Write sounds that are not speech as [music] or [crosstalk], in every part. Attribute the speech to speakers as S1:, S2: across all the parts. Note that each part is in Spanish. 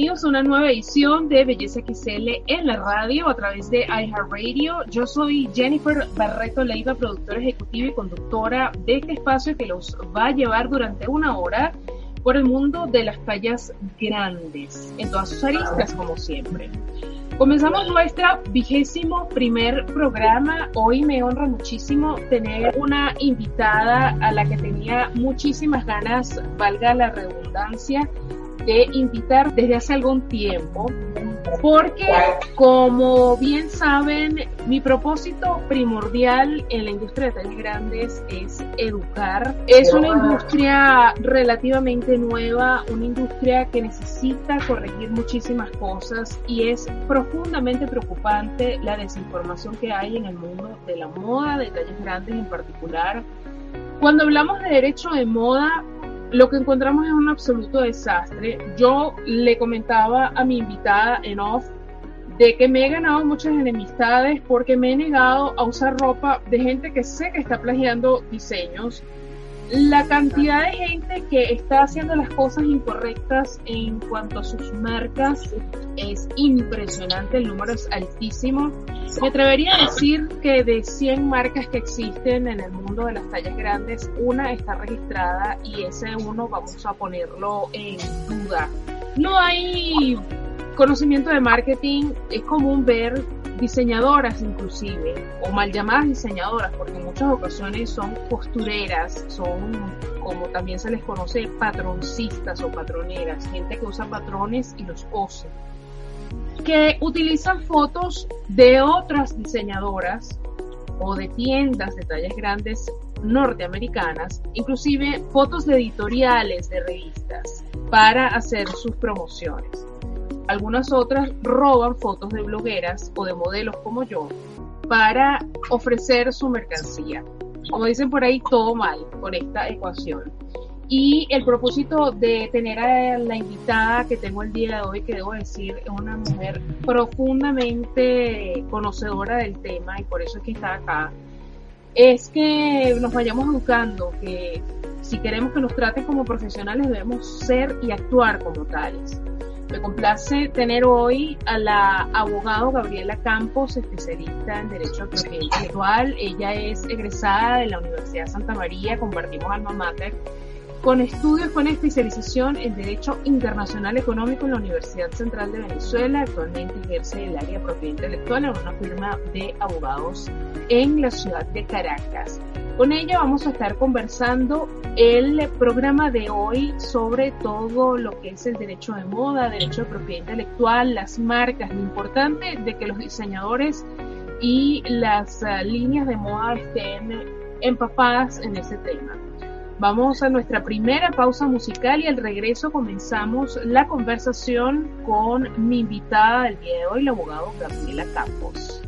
S1: Bienvenidos a una nueva edición de Belleza XL en la radio a través de iHeartRadio. Yo soy Jennifer Barreto Leiva, productora ejecutiva y conductora de este espacio que los va a llevar durante una hora por el mundo de las tallas grandes, en todas sus aristas, como siempre. Comenzamos nuestra vigésimo primer programa. Hoy me honra muchísimo tener una invitada a la que tenía muchísimas ganas, valga la redundancia, de invitar desde hace algún tiempo, porque como bien saben, mi propósito primordial en la industria de tallas grandes es educar. Es una industria relativamente nueva, una industria que necesita corregir muchísimas cosas y es profundamente preocupante la desinformación que hay en el mundo de la moda, de tallas grandes en particular. Cuando hablamos de derecho de moda, lo que encontramos es un absoluto desastre. Yo le comentaba a mi invitada en off de que me he ganado muchas enemistades porque me he negado a usar ropa de gente que sé que está plagiando diseños. La cantidad de gente que está haciendo las cosas incorrectas en cuanto a sus marcas es impresionante, el número es altísimo. Me atrevería a decir que de 100 marcas que existen en el mundo de las tallas grandes, una está registrada y ese uno vamos a ponerlo en duda. No hay conocimiento de marketing, es común ver diseñadoras inclusive, o mal llamadas diseñadoras, porque en muchas ocasiones son costureras, son como también se les conoce patroncistas o patroneras, gente que usa patrones y los cose, que utilizan fotos de otras diseñadoras o de tiendas de tallas grandes norteamericanas, inclusive fotos de editoriales de revistas para hacer sus promociones. Algunas otras roban fotos de blogueras o de modelos como yo para ofrecer su mercancía. Como dicen por ahí, todo mal con esta ecuación. Y el propósito de tener a la invitada que tengo el día de hoy, que debo decir es una mujer profundamente conocedora del tema y por eso es que está acá, es que nos vayamos educando, que si queremos que nos traten como profesionales debemos ser y actuar como tales. Me complace tener hoy a la abogada Gabriela Campos, especialista en Derecho de Intelectual. Ella es egresada de la Universidad Santa María, compartimos alma mater, con estudios con especialización en Derecho Internacional Económico en la Universidad Central de Venezuela. Actualmente ejerce el área de propiedad intelectual en una firma de abogados en la ciudad de Caracas. Con ella vamos a estar conversando el programa de hoy sobre todo lo que es el derecho de moda, derecho de propiedad intelectual, las marcas, lo importante de que los diseñadores y las uh, líneas de moda estén empapadas en ese tema. Vamos a nuestra primera pausa musical y al regreso comenzamos la conversación con mi invitada del día de hoy, la abogada Gabriela Campos.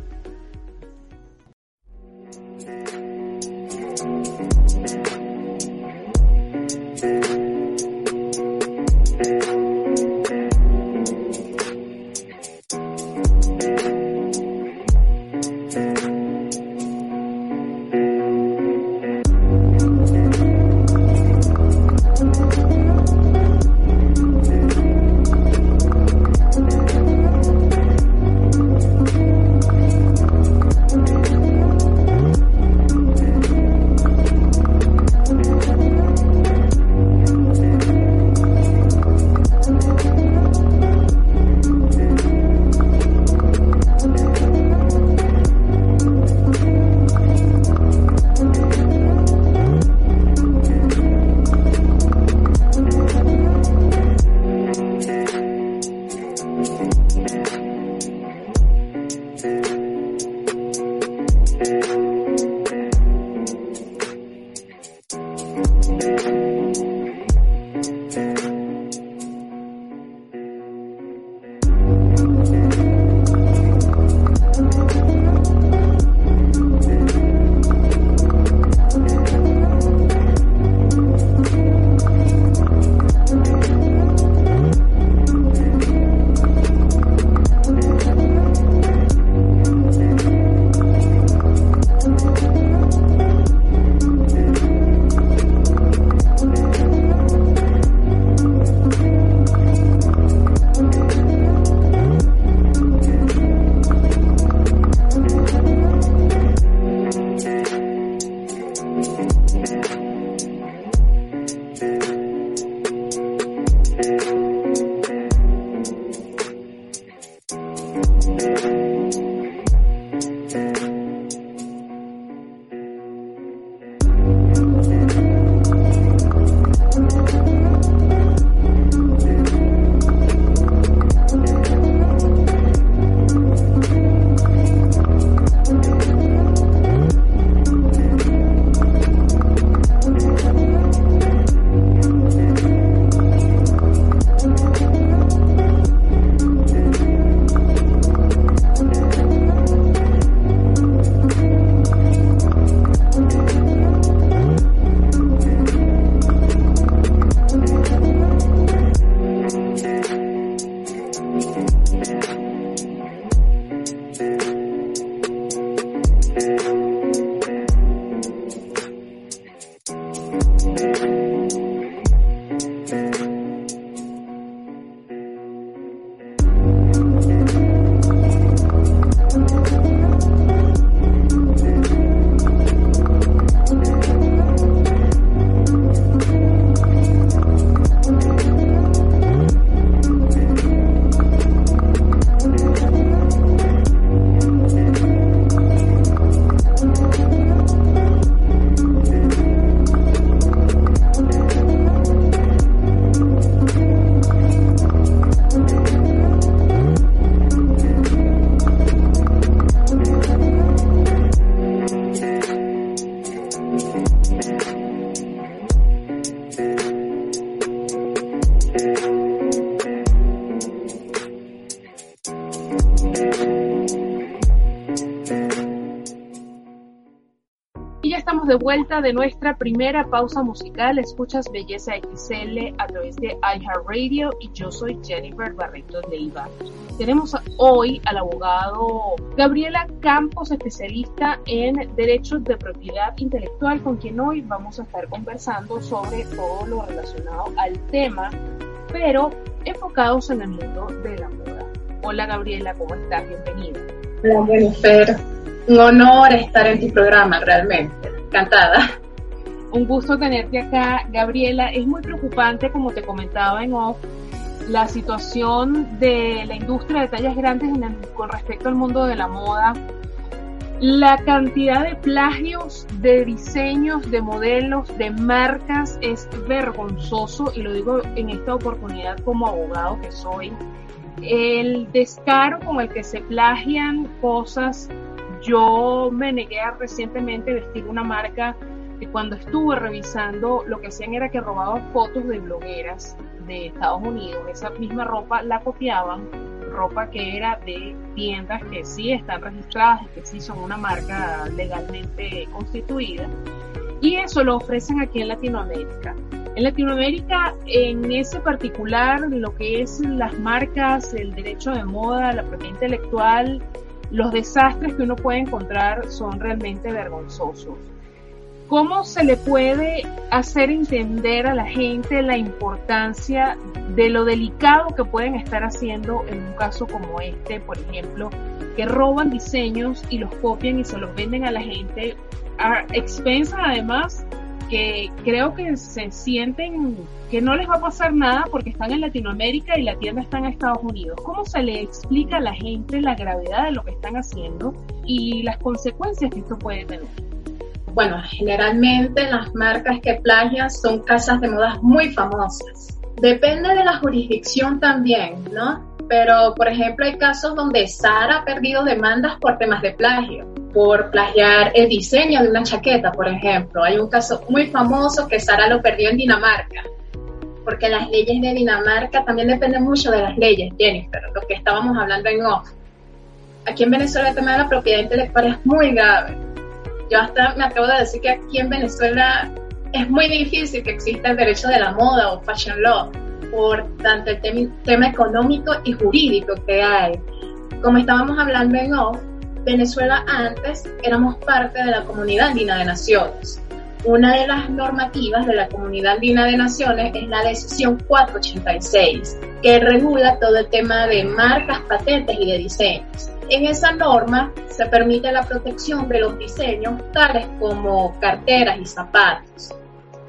S1: Vuelta de nuestra primera pausa musical. Escuchas Belleza XL a través de iHeartRadio y yo soy Jennifer Barreto Leiva. Tenemos hoy al abogado Gabriela Campos, especialista en derechos de propiedad intelectual, con quien hoy vamos a estar conversando sobre todo lo relacionado al tema, pero enfocados en el mundo de la moda. Hola Gabriela, ¿cómo estás? Bienvenida.
S2: Hola Jennifer, un honor estar en tu programa realmente encantada.
S1: Un gusto tenerte acá, Gabriela. Es muy preocupante, como te comentaba en off, la situación de la industria de tallas grandes con respecto al mundo de la moda. La cantidad de plagios de diseños, de modelos, de marcas es vergonzoso y lo digo en esta oportunidad como abogado que soy. El descaro con el que se plagian cosas yo me negué a vestir una marca que cuando estuve revisando lo que hacían era que robaban fotos de blogueras de Estados Unidos. Esa misma ropa la copiaban, ropa que era de tiendas que sí están registradas y que sí son una marca legalmente constituida. Y eso lo ofrecen aquí en Latinoamérica. En Latinoamérica, en ese particular, lo que es las marcas, el derecho de moda, la propiedad intelectual, los desastres que uno puede encontrar son realmente vergonzosos. ¿Cómo se le puede hacer entender a la gente la importancia de lo delicado que pueden estar haciendo en un caso como este, por ejemplo, que roban diseños y los copian y se los venden a la gente a expensas además creo que se sienten que no les va a pasar nada porque están en Latinoamérica y la tienda está en Estados Unidos. ¿Cómo se le explica a la gente la gravedad de lo que están haciendo y las consecuencias que esto puede tener?
S2: Bueno, generalmente las marcas que plagian son casas de modas muy famosas. Depende de la jurisdicción también, ¿no? Pero, por ejemplo, hay casos donde Sara ha perdido demandas por temas de plagio por plagiar el diseño de una chaqueta, por ejemplo. Hay un caso muy famoso que Sara lo perdió en Dinamarca, porque las leyes de Dinamarca también dependen mucho de las leyes, Jennifer, lo que estábamos hablando en off. Aquí en Venezuela el tema de la propiedad intelectual es muy grave. Yo hasta me atrevo a decir que aquí en Venezuela es muy difícil que exista el derecho de la moda o fashion law, por tanto el tema económico y jurídico que hay. Como estábamos hablando en off, Venezuela antes éramos parte de la Comunidad Andina de Naciones. Una de las normativas de la Comunidad Andina de Naciones es la decisión 486, que regula todo el tema de marcas, patentes y de diseños. En esa norma se permite la protección de los diseños tales como carteras y zapatos.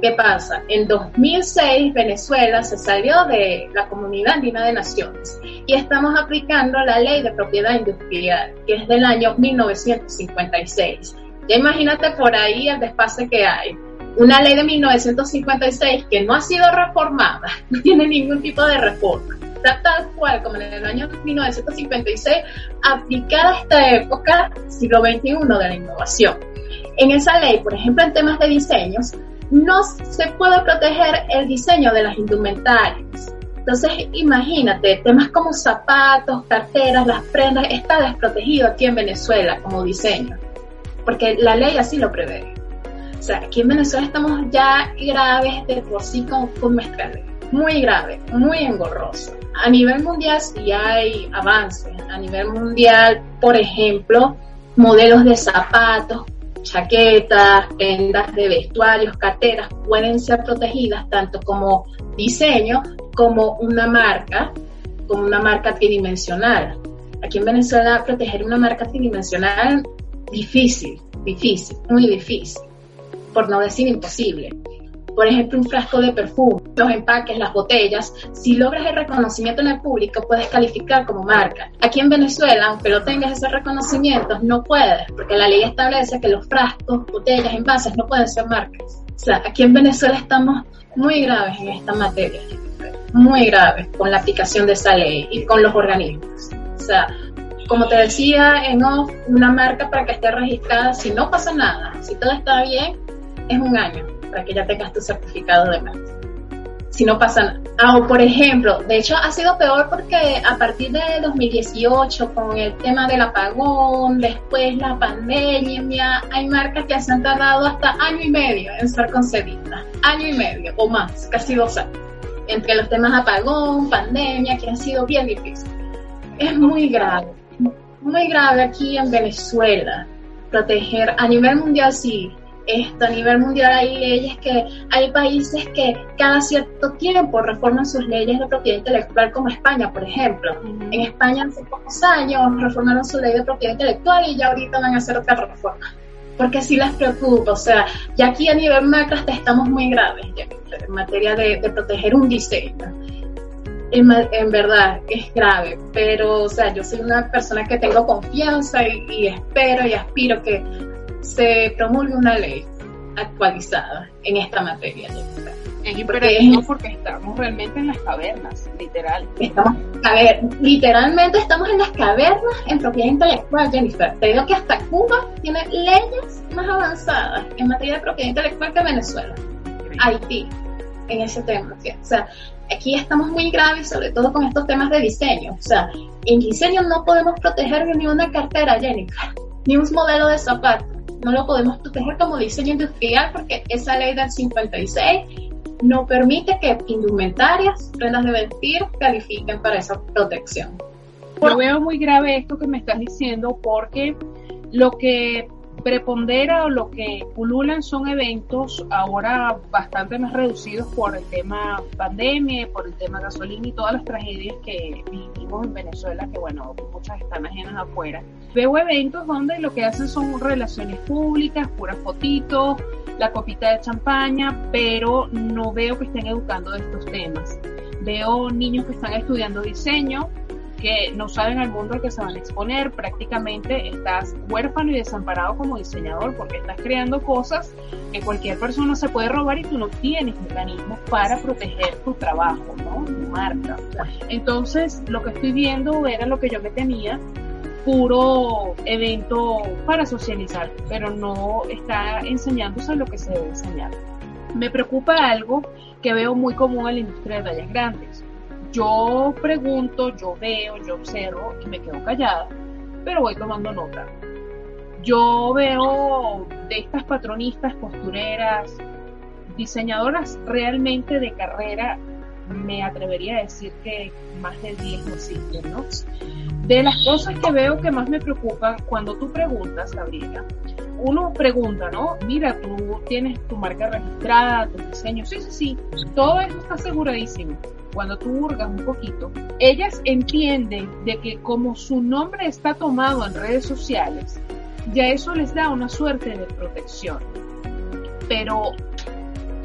S2: ¿Qué pasa? En 2006 Venezuela se salió de la Comunidad Andina de Naciones y estamos aplicando la ley de propiedad industrial, que es del año 1956. Ya imagínate por ahí el desfase que hay. Una ley de 1956 que no ha sido reformada, [laughs] no tiene ningún tipo de reforma. Está tal cual como en el año 1956, aplicada a esta época, siglo XXI de la innovación. En esa ley, por ejemplo, en temas de diseños, no se puede proteger el diseño de las indumentarias. Entonces, imagínate, temas como zapatos, carteras, las prendas, está desprotegido aquí en Venezuela como diseño, porque la ley así lo prevé. O sea, aquí en Venezuela estamos ya graves de por sí con, con nuestra muy grave, muy engorroso. A nivel mundial sí hay avances. A nivel mundial, por ejemplo, modelos de zapatos, chaquetas, prendas de vestuarios, carteras pueden ser protegidas tanto como diseño como una marca, como una marca tridimensional. Aquí en Venezuela proteger una marca tridimensional difícil, difícil, muy difícil, por no decir imposible por ejemplo, un frasco de perfume, los empaques, las botellas, si logras el reconocimiento en el público, puedes calificar como marca. Aquí en Venezuela, aunque lo tengas ese reconocimiento, no puedes, porque la ley establece que los frascos, botellas, envases no pueden ser marcas. O sea, aquí en Venezuela estamos muy graves en esta materia, muy graves con la aplicación de esa ley y con los organismos. O sea, como te decía en off, una marca para que esté registrada, si no pasa nada, si todo está bien, es un año para que ya tengas tu certificado de marca. Si no pasa nada. Ah, o por ejemplo, de hecho ha sido peor porque a partir de 2018, con el tema del apagón, después la pandemia, hay marcas que se han tardado hasta año y medio en ser concedidas. Año y medio o más, casi dos años. Entre los temas apagón, pandemia, que han sido bien difíciles. Es muy grave, muy grave aquí en Venezuela proteger a nivel mundial sí esto, a nivel mundial hay leyes que hay países que cada cierto tiempo reforman sus leyes de propiedad intelectual, como España, por ejemplo. En España hace pocos años reformaron su ley de propiedad intelectual y ya ahorita van a hacer otra reforma. Porque sí les preocupa, o sea, ya aquí a nivel macro estamos muy graves en materia de, proteger un diseño. En, en, verdad es grave, pero o sea, yo soy una persona que tengo confianza y, y espero y aspiro que se promulgue una ley actualizada en esta materia.
S1: Es imperativo porque, estamos realmente en las cavernas, literal.
S2: Estamos, a ver, literalmente estamos en las cavernas en propiedad intelectual, Jennifer. Te digo que hasta Cuba tiene leyes más avanzadas en materia de propiedad intelectual que Venezuela. Haití, en ese tema. O sea, aquí estamos muy graves, sobre todo con estos temas de diseño. O sea, en diseño no podemos proteger ni una cartera, Jennifer, [laughs] ni un modelo de zapato no lo podemos proteger como diseño industrial porque esa ley del 56 no permite que indumentarias, prendas de vestir, califiquen para esa protección.
S1: Yo veo muy grave esto que me estás diciendo porque lo que prepondera o lo que pululan son eventos ahora bastante más reducidos por el tema pandemia, por el tema gasolina y todas las tragedias que vivimos en Venezuela, que bueno, muchas están ajenas afuera. Veo eventos donde lo que hacen son relaciones públicas, puras fotitos, la copita de champaña, pero no veo que estén educando de estos temas. Veo niños que están estudiando diseño, que no saben al mundo al que se van a exponer, prácticamente estás huérfano y desamparado como diseñador porque estás creando cosas que cualquier persona se puede robar y tú no tienes mecanismos para proteger tu trabajo, ¿no? Tu marca. Entonces, lo que estoy viendo era lo que yo me temía, puro evento para socializar, pero no está enseñándose lo que se debe enseñar. Me preocupa algo que veo muy común en la industria de tallas grandes yo pregunto, yo veo, yo observo y me quedo callada, pero voy tomando nota. Yo veo de estas patronistas, costureras, diseñadoras realmente de carrera, me atrevería a decir que más de 10 no existen, ¿no? De las cosas que veo que más me preocupan, cuando tú preguntas, Gabriela, uno pregunta, ¿no? Mira, tú tienes tu marca registrada, tu diseño, sí, sí, sí, todo eso está aseguradísimo cuando tú hurgas un poquito, ellas entienden de que como su nombre está tomado en redes sociales, ya eso les da una suerte de protección. Pero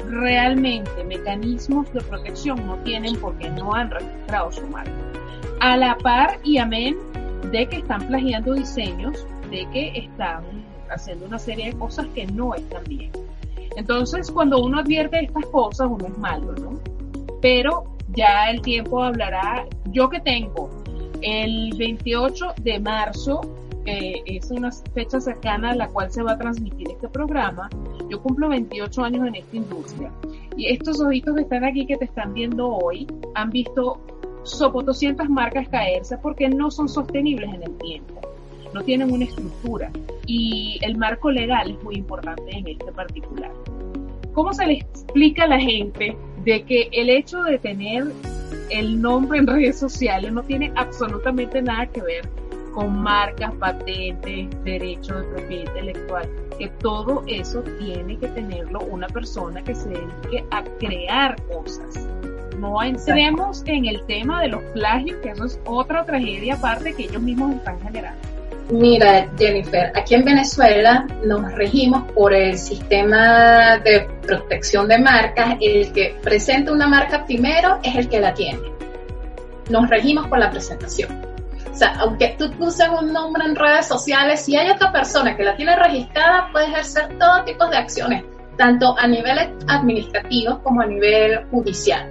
S1: realmente mecanismos de protección no tienen porque no han registrado su marca. A la par y amén de que están plagiando diseños, de que están haciendo una serie de cosas que no están bien. Entonces, cuando uno advierte estas cosas, uno es malo, ¿no? Pero ya el tiempo hablará. Yo que tengo el 28 de marzo, es una fecha cercana a la cual se va a transmitir este programa. Yo cumplo 28 años en esta industria. Y estos ojitos que están aquí, que te están viendo hoy, han visto sopotoscientas marcas caerse porque no son sostenibles en el tiempo. No tienen una estructura. Y el marco legal es muy importante en este particular. ¿Cómo se le explica a la gente de que el hecho de tener el nombre en redes sociales no tiene absolutamente nada que ver con marcas, patentes, derechos de propiedad intelectual, que todo eso tiene que tenerlo una persona que se dedique a crear cosas. No entremos en el tema de los plagios, que eso es otra tragedia aparte que ellos mismos están generando.
S2: Mira, Jennifer, aquí en Venezuela nos regimos por el sistema de protección de marcas. El que presenta una marca primero es el que la tiene. Nos regimos por la presentación. O sea, aunque tú uses un nombre en redes sociales, si hay otra persona que la tiene registrada, puede ejercer todo tipo de acciones, tanto a nivel administrativo como a nivel judicial,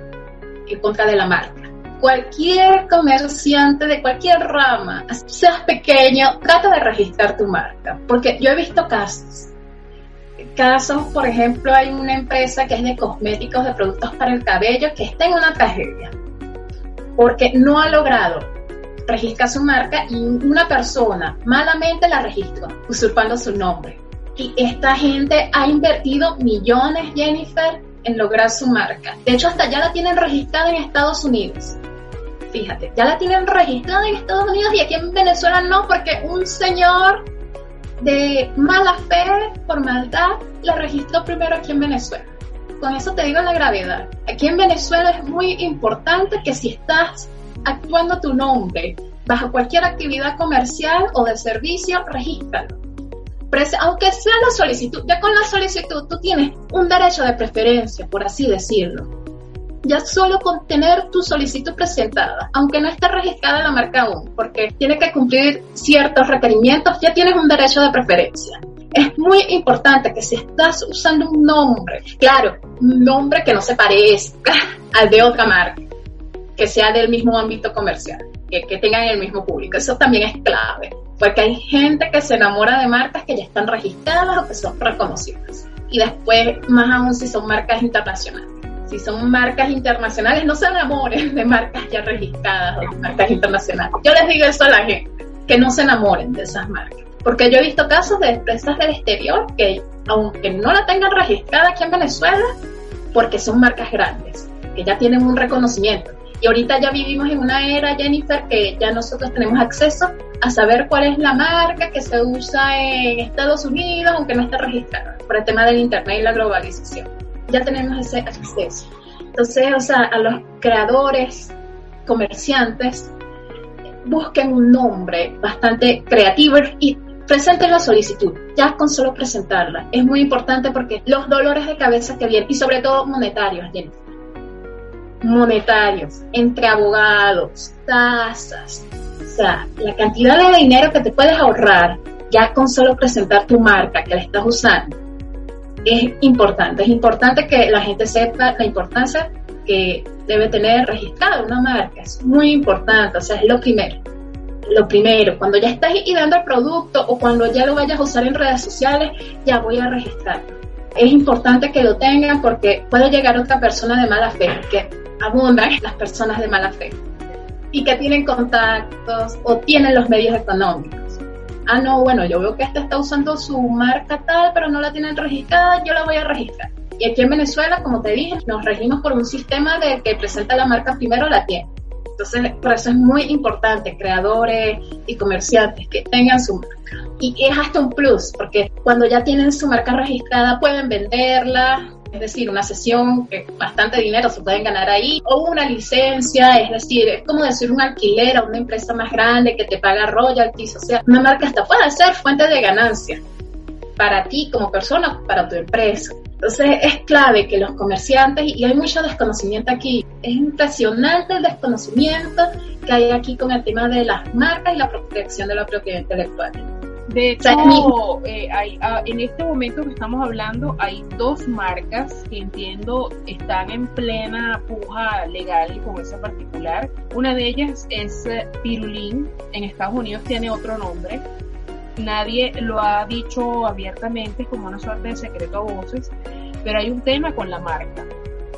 S2: en contra de la marca. Cualquier comerciante de cualquier rama, seas pequeño, trata de registrar tu marca, porque yo he visto casos casos, por ejemplo, hay una empresa que es de cosméticos, de productos para el cabello, que está en una tragedia, porque no ha logrado registra su marca y una persona malamente la registró, usurpando su nombre. Y esta gente ha invertido millones, Jennifer, en lograr su marca. De hecho, hasta ya la tienen registrada en Estados Unidos. Fíjate, ya la tienen registrada en Estados Unidos y aquí en Venezuela no, porque un señor de mala fe, por maldad, la registró primero aquí en Venezuela. Con eso te digo la gravedad. Aquí en Venezuela es muy importante que si estás actuando tu nombre bajo cualquier actividad comercial o de servicio, regístralo. Aunque sea la solicitud, ya con la solicitud tú tienes un derecho de preferencia, por así decirlo. Ya solo con tener tu solicitud presentada, aunque no esté registrada la marca aún, porque tiene que cumplir ciertos requerimientos, ya tienes un derecho de preferencia. Es muy importante que si estás usando un nombre, claro, un nombre que no se parezca [laughs] al de otra marca, que sea del mismo ámbito comercial, que, que tengan el mismo público. Eso también es clave, porque hay gente que se enamora de marcas que ya están registradas o que son reconocidas. Y después, más aún si son marcas internacionales. Si son marcas internacionales, no se enamoren de marcas ya registradas o de marcas internacionales. Yo les digo eso a la gente, que no se enamoren de esas marcas. Porque yo he visto casos de empresas del exterior que, aunque no la tengan registrada aquí en Venezuela, porque son marcas grandes, que ya tienen un reconocimiento, y ahorita ya vivimos en una era, Jennifer, que ya nosotros tenemos acceso a saber cuál es la marca que se usa en Estados Unidos, aunque no esté registrada, por el tema del Internet y la globalización. Ya tenemos ese acceso. Entonces, o sea, a los creadores, comerciantes, busquen un nombre bastante creativo y presenten la solicitud, ya con solo presentarla. Es muy importante porque los dolores de cabeza que vienen, y sobre todo monetarios, Jennifer monetarios, entre abogados, tasas, o sea, la cantidad de dinero que te puedes ahorrar ya con solo presentar tu marca que la estás usando es importante. Es importante que la gente sepa la importancia que debe tener registrada una marca. Es muy importante, o sea, es lo primero. Lo primero, cuando ya estás dando el producto o cuando ya lo vayas a usar en redes sociales, ya voy a registrarlo. Es importante que lo tengan porque puede llegar otra persona de mala fe que abundan las personas de mala fe y que tienen contactos o tienen los medios económicos. Ah, no, bueno, yo veo que esta está usando su marca tal, pero no la tienen registrada, yo la voy a registrar. Y aquí en Venezuela, como te dije, nos regimos por un sistema de que presenta la marca primero la tiene. Entonces, por eso es muy importante, creadores y comerciantes, que tengan su marca. Y es hasta un plus, porque cuando ya tienen su marca registrada, pueden venderla, es decir, una sesión que bastante dinero se pueden ganar ahí, o una licencia, es decir, es como decir un alquiler a una empresa más grande que te paga royalties, o sea, una marca hasta puede ser fuente de ganancia para ti como persona, para tu empresa. Entonces es clave que los comerciantes, y hay mucho desconocimiento aquí, es impresionante el desconocimiento que hay aquí con el tema de las marcas y la protección de la propiedad intelectual.
S1: De hecho, eh, ah, en este momento que estamos hablando, hay dos marcas que entiendo están en plena puja legal con esa particular. Una de ellas es eh, Pirulín, en Estados Unidos tiene otro nombre, nadie lo ha dicho abiertamente como una suerte de secreto a voces, pero hay un tema con la marca.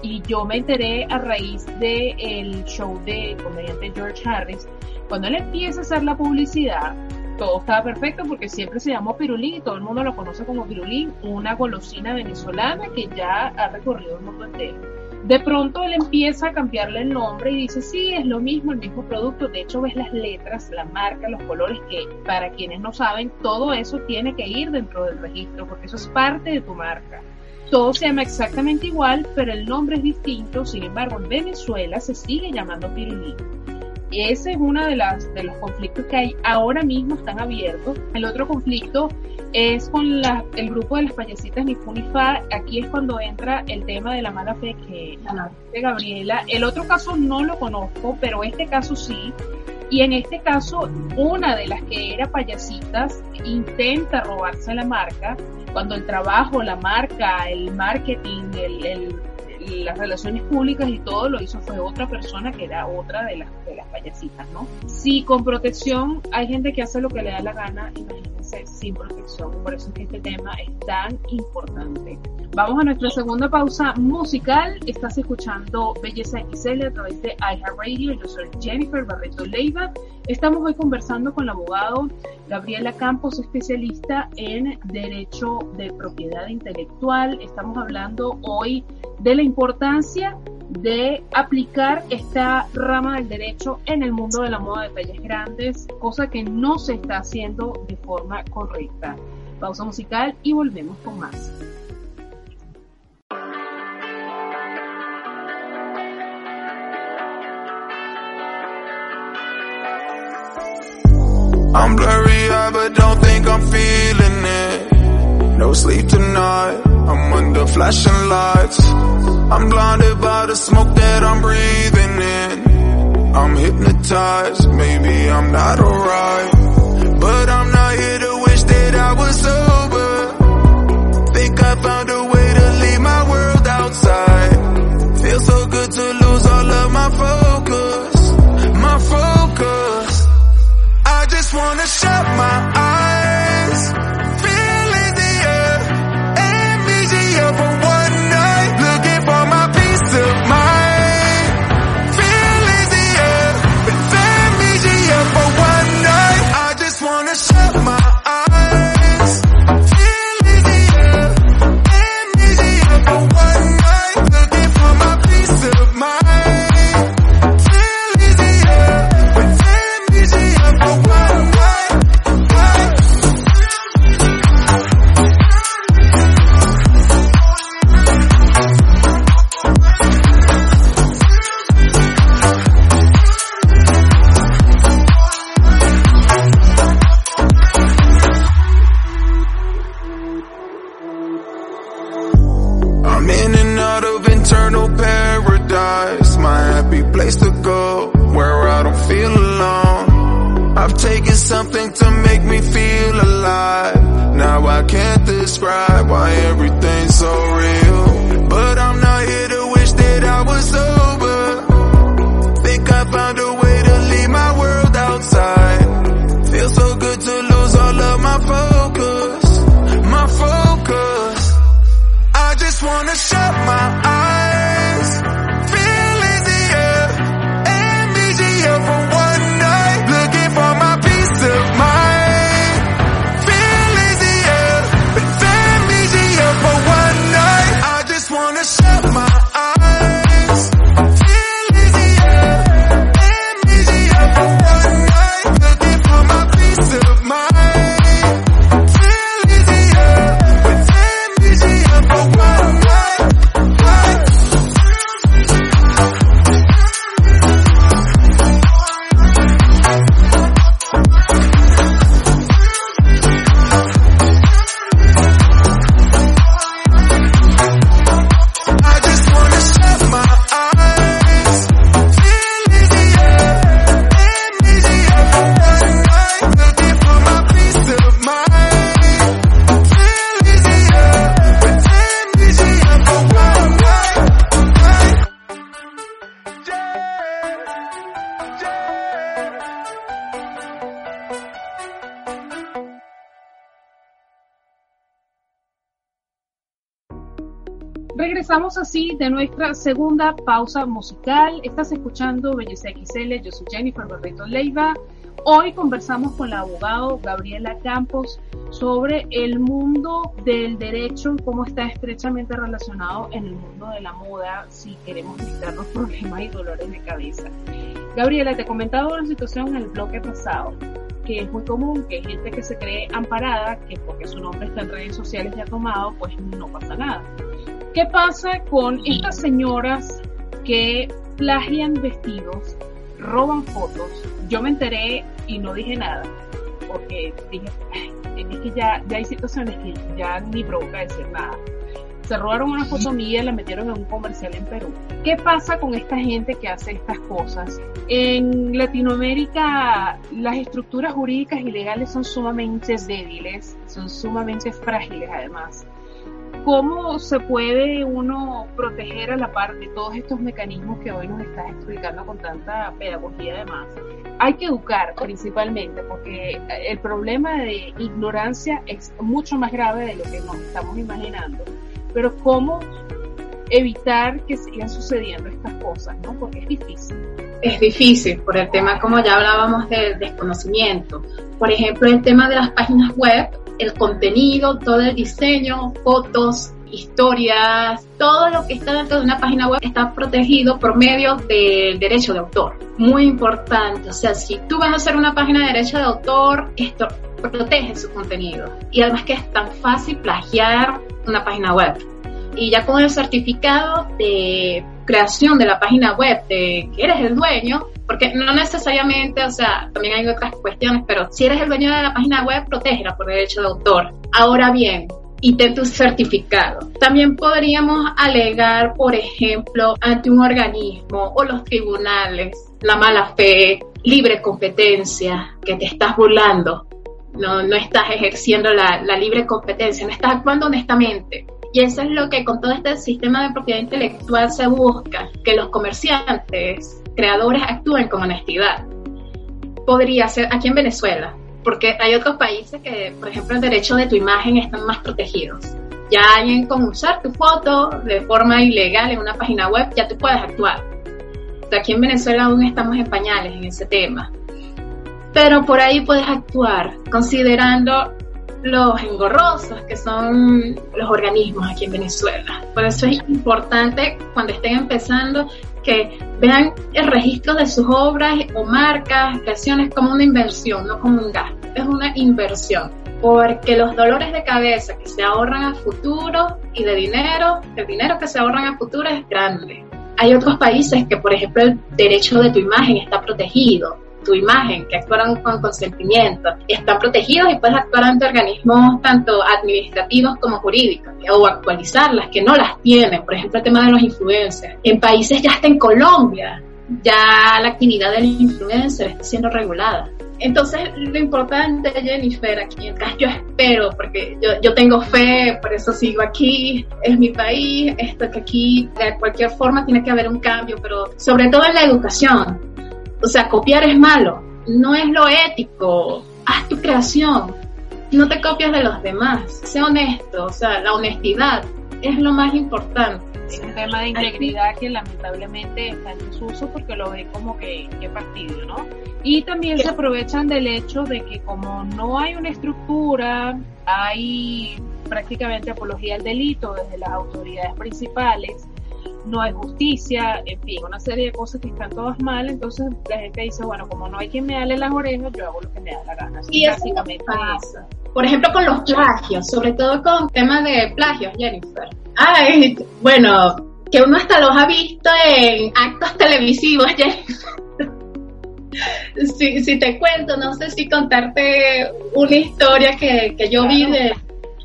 S1: Y yo me enteré a raíz del el show de comediante George Harris, cuando él empieza a hacer la publicidad, todo estaba perfecto porque siempre se llamó pirulín y todo el mundo lo conoce como pirulín, una golosina venezolana que ya ha recorrido el mundo entero de pronto él empieza a cambiarle el nombre y dice, sí, es lo mismo, el mismo producto. De hecho, ves las letras, la marca, los colores, que para quienes no saben, todo eso tiene que ir dentro del registro, porque eso es parte de tu marca. Todo se llama exactamente igual, pero el nombre es distinto. Sin embargo, en Venezuela se sigue llamando Pirulí. Ese es uno de, las, de los conflictos que hay ahora mismo, están abiertos. El otro conflicto es con la, el grupo de las payasitas ni. Aquí es cuando entra el tema de la mala fe que de Gabriela. El otro caso no lo conozco, pero este caso sí. Y en este caso, una de las que era payasitas intenta robarse la marca, cuando el trabajo, la marca, el marketing, el, el las relaciones públicas y todo lo hizo fue otra persona que era otra de las, de las payasitas, ¿no? Si con protección hay gente que hace lo que le da la gana, imagínense sin protección. Por eso es que este tema es tan importante. Vamos a nuestra segunda pausa musical. Estás escuchando Belleza XL a través de iHeartRadio. Yo soy Jennifer Barreto Leiva. Estamos hoy conversando con el abogado Gabriela Campos, especialista en Derecho de Propiedad Intelectual. Estamos hablando hoy de la importancia de aplicar esta rama del derecho en el mundo de la moda de talles grandes, cosa que no se está haciendo de forma correcta. Pausa musical y volvemos con más. I'm blurry but don't think I'm feeling it. No sleep tonight, I'm under flashing lights. I'm blinded by the smoke that I'm breathing in. I'm hypnotized, maybe I'm not alright. But I'm not here to wish that I was de nuestra segunda pausa musical. Estás escuchando Belleza XL, yo soy Jennifer Barreto Leiva. Hoy conversamos con la abogado Gabriela Campos sobre el mundo del derecho cómo está estrechamente relacionado en el mundo de la moda si queremos evitar los [laughs] problemas y dolores de cabeza. Gabriela, te comentaba una situación en el bloque pasado que es muy común que gente que se cree amparada, que porque su nombre está en redes sociales ya tomado, pues no pasa nada. ¿Qué pasa con estas señoras que plagian vestidos, roban fotos? Yo me enteré y no dije nada, porque dije, es que ya, ya hay situaciones que ya ni provoca decir nada. Se robaron una foto mía y la metieron en un comercial en Perú. ¿Qué pasa con esta gente que hace estas cosas? En Latinoamérica las estructuras jurídicas y legales son sumamente débiles, son sumamente frágiles además. ¿Cómo se puede uno proteger a la par de todos estos mecanismos que hoy nos estás explicando con tanta pedagogía además? Hay que educar principalmente porque el problema de ignorancia es mucho más grave de lo que nos estamos imaginando. Pero ¿cómo evitar que sigan sucediendo estas cosas? ¿no? Porque es difícil.
S2: Es difícil por el tema, como ya hablábamos, del desconocimiento. Por ejemplo, el tema de las páginas web el contenido, todo el diseño, fotos, historias, todo lo que está dentro de una página web está protegido por medio del derecho de autor. Muy importante, o sea, si tú vas a hacer una página de derecho de autor, esto protege su contenido. Y además que es tan fácil plagiar una página web. Y ya con el certificado de creación de la página web de que eres el dueño, porque no necesariamente, o sea, también hay otras cuestiones, pero si eres el dueño de la página web, protégela por derecho de autor. Ahora bien, y ten tu certificado. También podríamos alegar, por ejemplo, ante un organismo o los tribunales, la mala fe, libre competencia, que te estás burlando, no, no estás ejerciendo la, la libre competencia, no estás actuando honestamente. Y eso es lo que con todo este sistema de propiedad intelectual se busca, que los comerciantes, creadores actúen con honestidad. Podría ser aquí en Venezuela, porque hay otros países que, por ejemplo, el derecho de tu imagen están más protegidos. Ya alguien con usar tu foto de forma ilegal en una página web, ya tú puedes actuar. aquí en Venezuela aún estamos en pañales en ese tema. Pero por ahí puedes actuar considerando los engorrosos que son los organismos aquí en Venezuela. Por eso es importante cuando estén empezando que vean el registro de sus obras o marcas, creaciones como una inversión, no como un gasto. Es una inversión. Porque los dolores de cabeza que se ahorran a futuro y de dinero, el dinero que se ahorran a futuro es grande. Hay otros países que, por ejemplo, el derecho de tu imagen está protegido tu imagen, que actuaron con consentimiento, están protegidos y puedes actuar ante organismos tanto administrativos como jurídicos, o actualizarlas, que no las tienen, por ejemplo el tema de los influencers. En países ya está en Colombia, ya la actividad del influencer está siendo regulada. Entonces, lo importante, Jennifer, aquí en yo espero, porque yo, yo, tengo fe, por eso sigo aquí, es mi país, esto que aquí de cualquier forma tiene que haber un cambio, pero sobre todo en la educación. O sea, copiar es malo, no es lo ético. Haz tu creación, no te copias de los demás. Sé honesto, o sea, la honestidad es lo más importante.
S1: Es un tema de integridad que lamentablemente está en desuso porque lo ve como que, que fastidio, ¿no? Y también se aprovechan del hecho de que como no hay una estructura, hay prácticamente apología al delito desde las autoridades principales, no hay justicia, en fin, una serie de cosas que están todas mal, entonces la gente dice, bueno, como no hay quien me dale las orejas, yo hago lo que me da la gana.
S2: y básicamente pasa. Por ejemplo, con los plagios, sobre todo con temas de plagios, Jennifer. Ay, bueno, que uno hasta los ha visto en actos televisivos, [laughs] Jennifer. Si, si, te cuento, no sé si contarte una historia que, que yo vi de,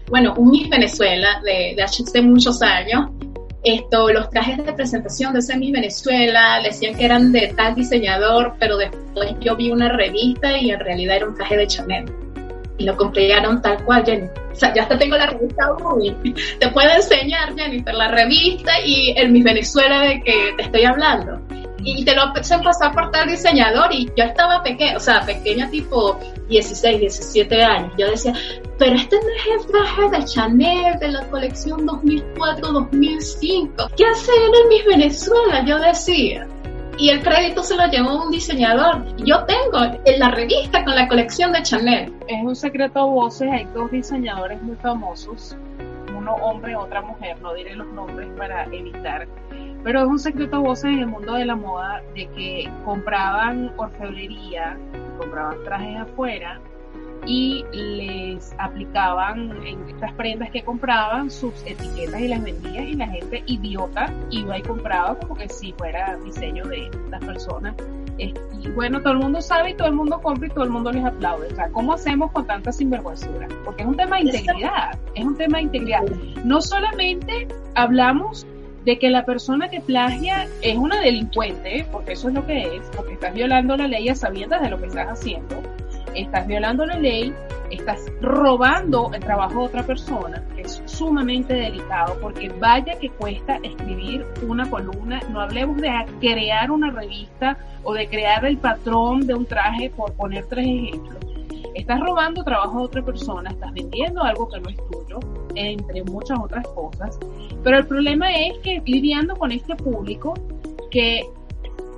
S2: bueno, un Miss Venezuela de, de hace muchos años, esto, los trajes de presentación de ese Miss Venezuela, le decían que eran de tal diseñador, pero después yo vi una revista y en realidad era un traje de Chanel. Y lo compraron tal cual, Jenny. O sea, ya hasta tengo la revista Te puedo enseñar, Jennifer, la revista y el Miss Venezuela de que te estoy hablando. Y te lo hacen pasar por tal diseñador y yo estaba pequeña, o sea, pequeña tipo 16, 17 años. Yo decía, pero este no traje de Chanel de la colección 2004-2005. ¿Qué hace él en Miss Venezuela? Yo decía. Y el crédito se lo llevó un diseñador. Yo tengo en la revista con la colección de Chanel.
S1: Es un secreto a voces, hay dos diseñadores muy famosos, uno hombre, otra mujer, no diré los nombres para evitar pero es un secreto a voces en el mundo de la moda de que compraban orfebrería, compraban trajes afuera y les aplicaban en estas prendas que compraban sus etiquetas y las vendían y la gente idiota iba y compraba como que si fuera diseño de las personas. Y bueno, todo el mundo sabe y todo el mundo compra y todo el mundo les aplaude. O sea, ¿cómo hacemos con tanta sinvergüenzura? Porque es un tema de integridad, es un tema de integridad. No solamente hablamos de que la persona que plagia es una delincuente, porque eso es lo que es, porque estás violando la ley a sabiendas de lo que estás haciendo, estás violando la ley, estás robando el trabajo de otra persona, que es sumamente delicado, porque vaya que cuesta escribir una columna, no hablemos de crear una revista o de crear el patrón de un traje, por poner tres ejemplos. Estás robando trabajo de otra persona, estás vendiendo algo que no es tuyo, entre muchas otras cosas. Pero el problema es que lidiando con este público que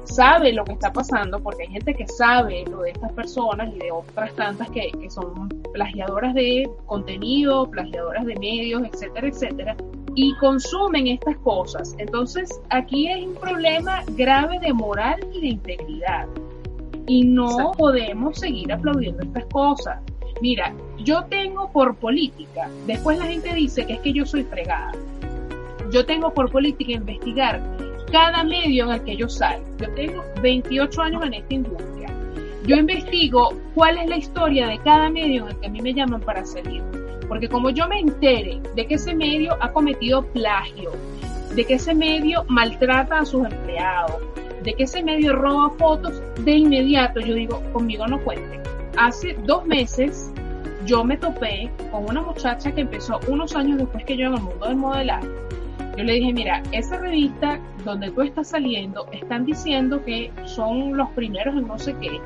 S1: sabe lo que está pasando, porque hay gente que sabe lo de estas personas y de otras tantas que, que son plagiadoras de contenido, plagiadoras de medios, etcétera, etcétera, y consumen estas cosas. Entonces, aquí hay un problema grave de moral y de integridad y no podemos seguir aplaudiendo estas cosas. Mira, yo tengo por política, después la gente dice que es que yo soy fregada. Yo tengo por política investigar cada medio en el que yo salgo. Yo tengo 28 años en esta industria. Yo investigo cuál es la historia de cada medio en el que a mí me llaman para salir. Porque como yo me entere de que ese medio ha cometido plagio, de que ese medio maltrata a sus empleados, de que ese medio roba fotos, de inmediato yo digo, conmigo no cuente. Hace dos meses yo me topé con una muchacha que empezó unos años después que yo en el mundo del modelaje. Yo le dije, mira, esa revista donde tú estás saliendo, están diciendo que son los primeros en no sé qué,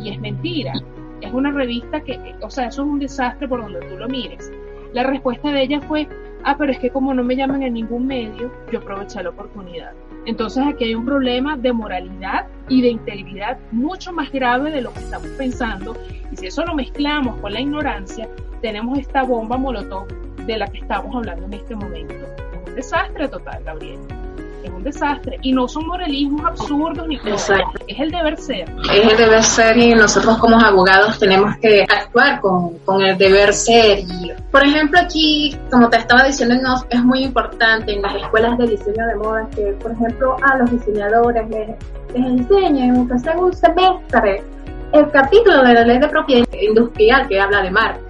S1: y es mentira. Es una revista que, o sea, eso es un desastre por donde tú lo mires. La respuesta de ella fue, ah, pero es que como no me llaman en ningún medio, yo aproveché la oportunidad. Entonces aquí hay un problema de moralidad y de integridad mucho más grave de lo que estamos pensando. Y si eso lo mezclamos con la ignorancia, tenemos esta bomba molotov de la que estamos hablando en este momento. Es un desastre total, Gabriel es un desastre. Y no son moralismos absurdos ni cosas. Es el deber ser.
S2: Es el deber ser y nosotros como abogados tenemos que actuar con, con el deber ser. Y, por ejemplo, aquí, como te estaba diciendo, es muy importante en las escuelas de diseño de moda que, por ejemplo, a los diseñadores les, les enseñen, aunque sea un semestre, el capítulo de la ley de propiedad industrial que habla de marcas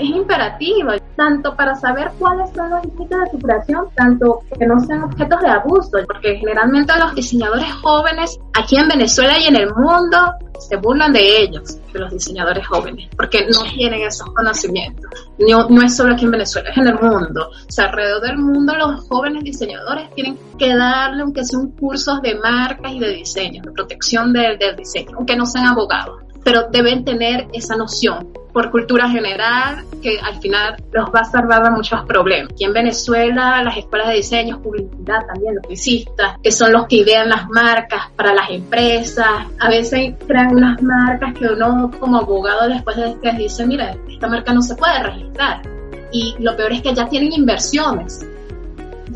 S2: es imperativo, tanto para saber cuáles son los límites de su creación, tanto que no sean objetos de abuso, porque generalmente los diseñadores jóvenes aquí en Venezuela y en el mundo se burlan de ellos, de los diseñadores jóvenes, porque no tienen esos conocimientos. No, no es solo aquí en Venezuela, es en el mundo. O sea, alrededor del mundo los jóvenes diseñadores tienen que darle, aunque sean cursos de marcas y de diseño, de protección del diseño, aunque no sean abogados pero deben tener esa noción por cultura general que al final los va a salvar de muchos problemas. Aquí en Venezuela, las escuelas de diseño, publicidad también, los publicistas, que son los que idean las marcas para las empresas, a veces crean unas marcas que uno como abogado después de que dice, mira, esta marca no se puede registrar. Y lo peor es que ya tienen inversiones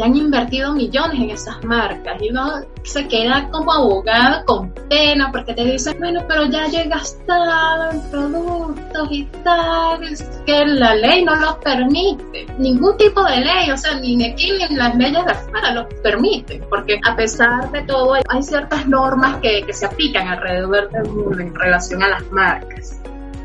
S2: han invertido millones en esas marcas y uno se queda como abogado con pena porque te dicen, bueno, pero ya he gastado en productos y tal, que la ley no los permite, ningún tipo de ley, o sea, ni aquí ni en las leyes de afuera los permiten, porque a pesar de todo hay ciertas normas que, que se aplican alrededor del mundo en relación a las marcas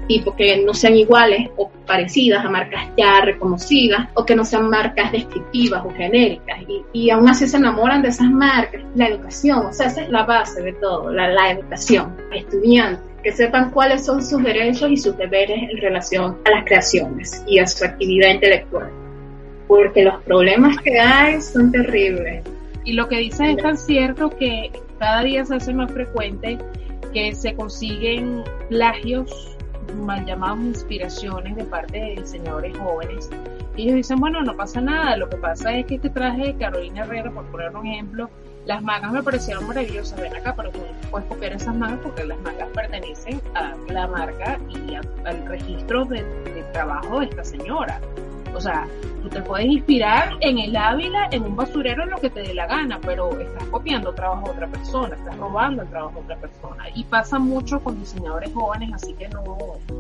S2: tipo que no sean iguales o parecidas a marcas ya reconocidas o que no sean marcas descriptivas o genéricas y, y aún así se enamoran de esas marcas. La educación, o sea, esa es la base de todo, la, la educación. Estudiantes que sepan cuáles son sus derechos y sus deberes en relación a las creaciones y a su actividad intelectual. Porque los problemas que hay son terribles.
S1: Y lo que dices es tan cierto que cada día se hace más frecuente que se consiguen plagios mal llamados inspiraciones de parte de diseñadores jóvenes. Y ellos dicen, bueno, no pasa nada, lo que pasa es que este traje de Carolina Herrera, por poner un ejemplo, las mangas me parecieron maravillosas, ven acá, pero tú no puedes copiar esas mangas porque las mangas pertenecen a la marca y al registro de trabajo de esta señora. O sea, tú te puedes inspirar en el Ávila, en un basurero, en lo que te dé la gana, pero estás copiando trabajo de otra persona, estás robando el trabajo de otra persona. Y pasa mucho con diseñadores jóvenes, así que no,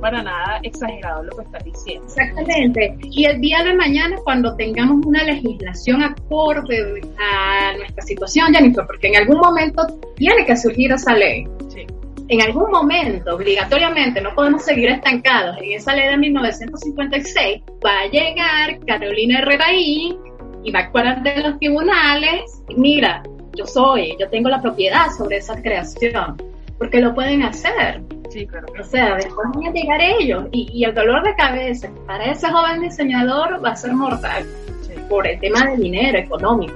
S1: para nada exagerado lo que estás diciendo.
S2: Exactamente. Y el día de mañana, cuando tengamos una legislación acorde a nuestra situación, Jennifer, porque en algún momento tiene que surgir esa ley. Sí en algún momento, obligatoriamente, no podemos seguir estancados en esa ley de 1956, va a llegar Carolina Herrera y va a actuar ante los tribunales. Mira, yo soy, yo tengo la propiedad sobre esa creación, porque lo pueden hacer.
S1: Sí, claro.
S2: O sea, después van a llegar ellos y, y, el dolor de cabeza para ese joven diseñador va a ser mortal por el tema de dinero económico.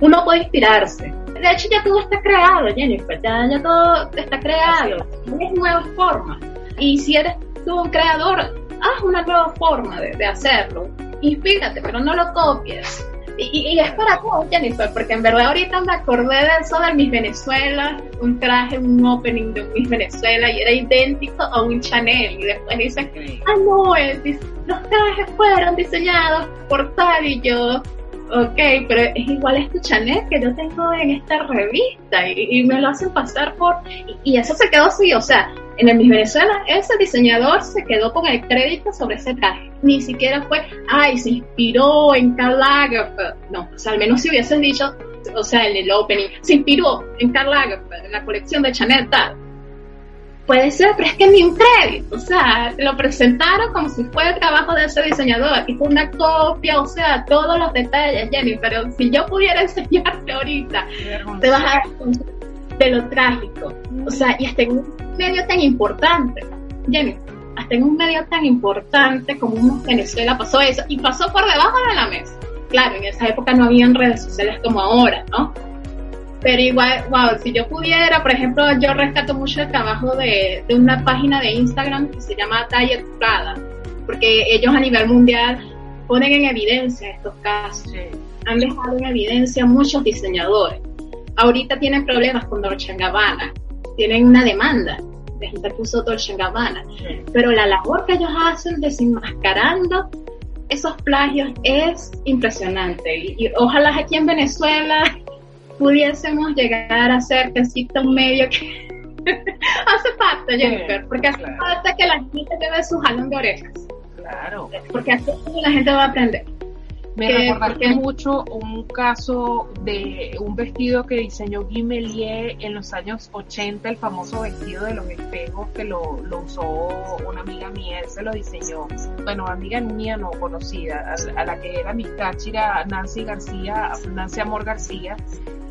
S2: Uno puede inspirarse, de hecho ya todo está creado, Jennifer, ya, todo está creado, tienes nuevas formas. Y si eres tú un creador, haz una nueva forma de, hacerlo. Inspírate, pero no lo copies. Y, es para todo, Jennifer, porque en verdad ahorita me acordé de eso de Miss Venezuela, un traje, un opening de Miss Venezuela y era idéntico a un Chanel. Y después dicen, ah, no, los trajes fueron diseñados por tal y yo ok, pero es igual este Chanel que yo tengo en esta revista y, me lo hacen pasar por... Y, eso se quedó así, o sea, en el Miss Venezuela ese diseñador se quedó con el crédito sobre ese traje. Ni siquiera fue, ay, se inspiró en Karl Lagerfeld. No, o sea, al menos si hubiesen dicho, o sea, en el opening, se inspiró en Karl Lagerfeld, en la colección de Chanel tal puede ser, pero es que ni un crédito, o sea, lo presentaron como si fuera el trabajo de ese diseñador y fue una copia, o sea, todos los detalles, Jenny, pero si yo pudiera [laughs] enseñarte ahorita, te vas a dar cuenta de lo trágico, o sea, y hasta en un medio tan importante, Jenny, hasta en un medio tan importante como Venezuela pasó eso, y pasó por debajo de la mesa. Claro, en esa época no habían redes sociales como ahora, ¿no? Pero igual, wow, si yo pudiera, por ejemplo, yo rescato mucho el trabajo de, de una página de Instagram que se llama Diet Prada, porque ellos a nivel mundial ponen en evidencia estos casos. Han dejado en evidencia muchos diseñadores. Ahorita tienen problemas con Dolce Gabbana, tienen una demanda, les interpuso Dolce Gabbana, pero la labor que ellos hacen desenmascarando esos plagios es impresionante. Y, y ojalá aquí en Venezuela pudiésemos llegar a ser que exista un medio que [laughs] hace falta, Jennifer, porque hace falta que la gente te su jalón de orejas.
S1: Claro.
S2: Porque así la gente va a aprender.
S1: Me recordaste mucho un caso de un vestido que diseñó Guy Melier en los años 80, el famoso vestido de los espejos que lo, lo usó una amiga mía, él se lo diseñó. Bueno, amiga mía no conocida, a, la que era mi cáchira Nancy García, Nancy Amor García,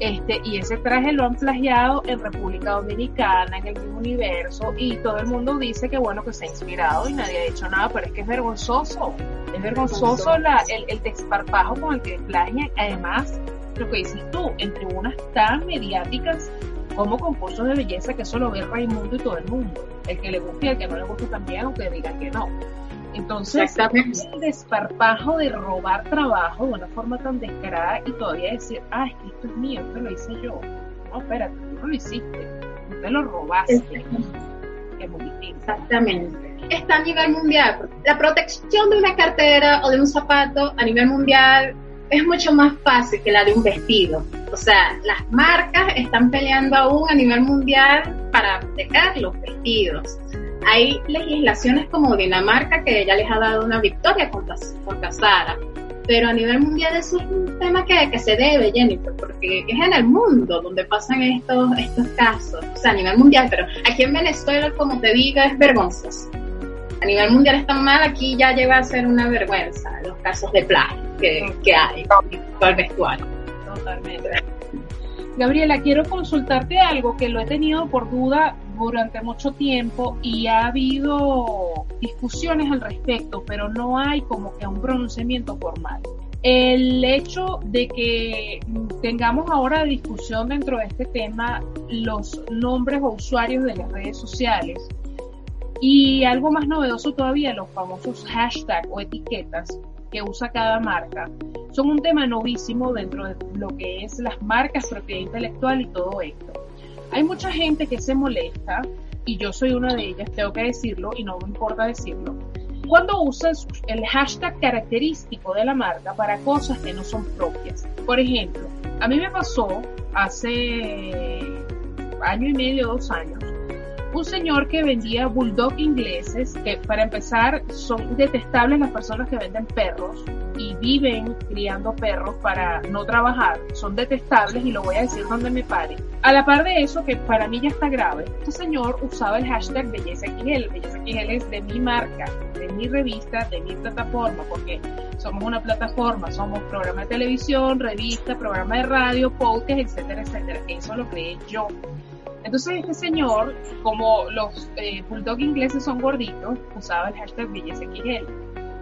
S1: este, y ese traje lo han plagiado en República Dominicana, en el mismo universo, y todo el mundo dice que bueno que se ha inspirado y nadie ha dicho nada, pero es que es vergonzoso. Es vergonzoso la, el, el desparpajo con el que plagian. Además, lo que dices tú, en tribunas tan mediáticas como concursos de belleza que eso lo ve Raimundo y todo el mundo. El que le guste y el que no le guste también, aunque digan que no. Entonces, el desparpajo de robar trabajo de una forma tan descarada y todavía decir, ah, es que esto es mío, esto lo hice yo. No, espérate, tú no lo hiciste, tú te lo robaste. Es muy distinto.
S2: Exactamente. Está a nivel mundial. La protección de una cartera o de un zapato a nivel mundial es mucho más fácil que la de un vestido. O sea, las marcas están peleando aún a nivel mundial para proteger los vestidos hay legislaciones como Dinamarca que ya les ha dado una victoria contra, contra Sara. Pero a nivel mundial eso es un tema que, que se debe, Jennifer, porque es en el mundo donde pasan estos, estos casos. O sea, a nivel mundial, pero aquí en Venezuela, como te digo, es vergonzoso. A nivel mundial está mal, aquí ya llega a ser una vergüenza los casos de plagio que, que hay con el vestuario.
S1: Totalmente. Gabriela, quiero consultarte algo que lo he tenido por duda durante mucho tiempo y ha habido discusiones al respecto, pero no hay como que un pronunciamiento formal. El hecho de que tengamos ahora discusión dentro de este tema los nombres o usuarios de las redes sociales y algo más novedoso todavía, los famosos hashtags o etiquetas que usa cada marca, son un tema novísimo dentro de lo que es las marcas, propiedad intelectual y todo esto. Hay mucha gente que se molesta, y yo soy una de ellas, tengo que decirlo y no me importa decirlo, cuando usas el hashtag característico de la marca para cosas que no son propias. Por ejemplo, a mí me pasó hace año y medio, dos años, un señor que vendía bulldog ingleses, que para empezar son detestables las personas que venden perros y viven criando perros para no trabajar, son detestables y lo voy a decir donde me pare. A la par de eso, que para mí ya está grave, este señor usaba el hashtag Belleza XL. Belleza XL es de mi marca, de mi revista, de mi plataforma, porque somos una plataforma, somos programa de televisión, revista, programa de radio, podcast, etcétera, etcétera. Eso lo creé yo. Entonces este señor, como los eh, bulldog ingleses son gorditos, usaba el hashtag BellezXL.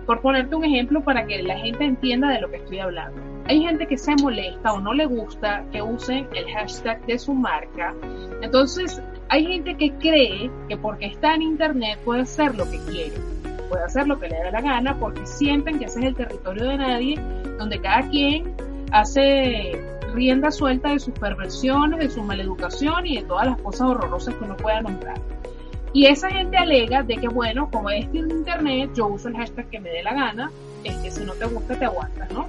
S1: Por ponerte un ejemplo para que la gente entienda de lo que estoy hablando. Hay gente que se molesta o no le gusta que usen el hashtag de su marca. Entonces hay gente que cree que porque está en internet puede hacer lo que quiere. Puede hacer lo que le dé la gana porque sienten que ese es el territorio de nadie, donde cada quien hace rienda suelta de sus perversiones, de su maleducación y de todas las cosas horrorosas que uno pueda nombrar. Y esa gente alega de que, bueno, como es en internet, yo uso el hashtag que me dé la gana, es que si no te gusta, te aguantas, ¿no?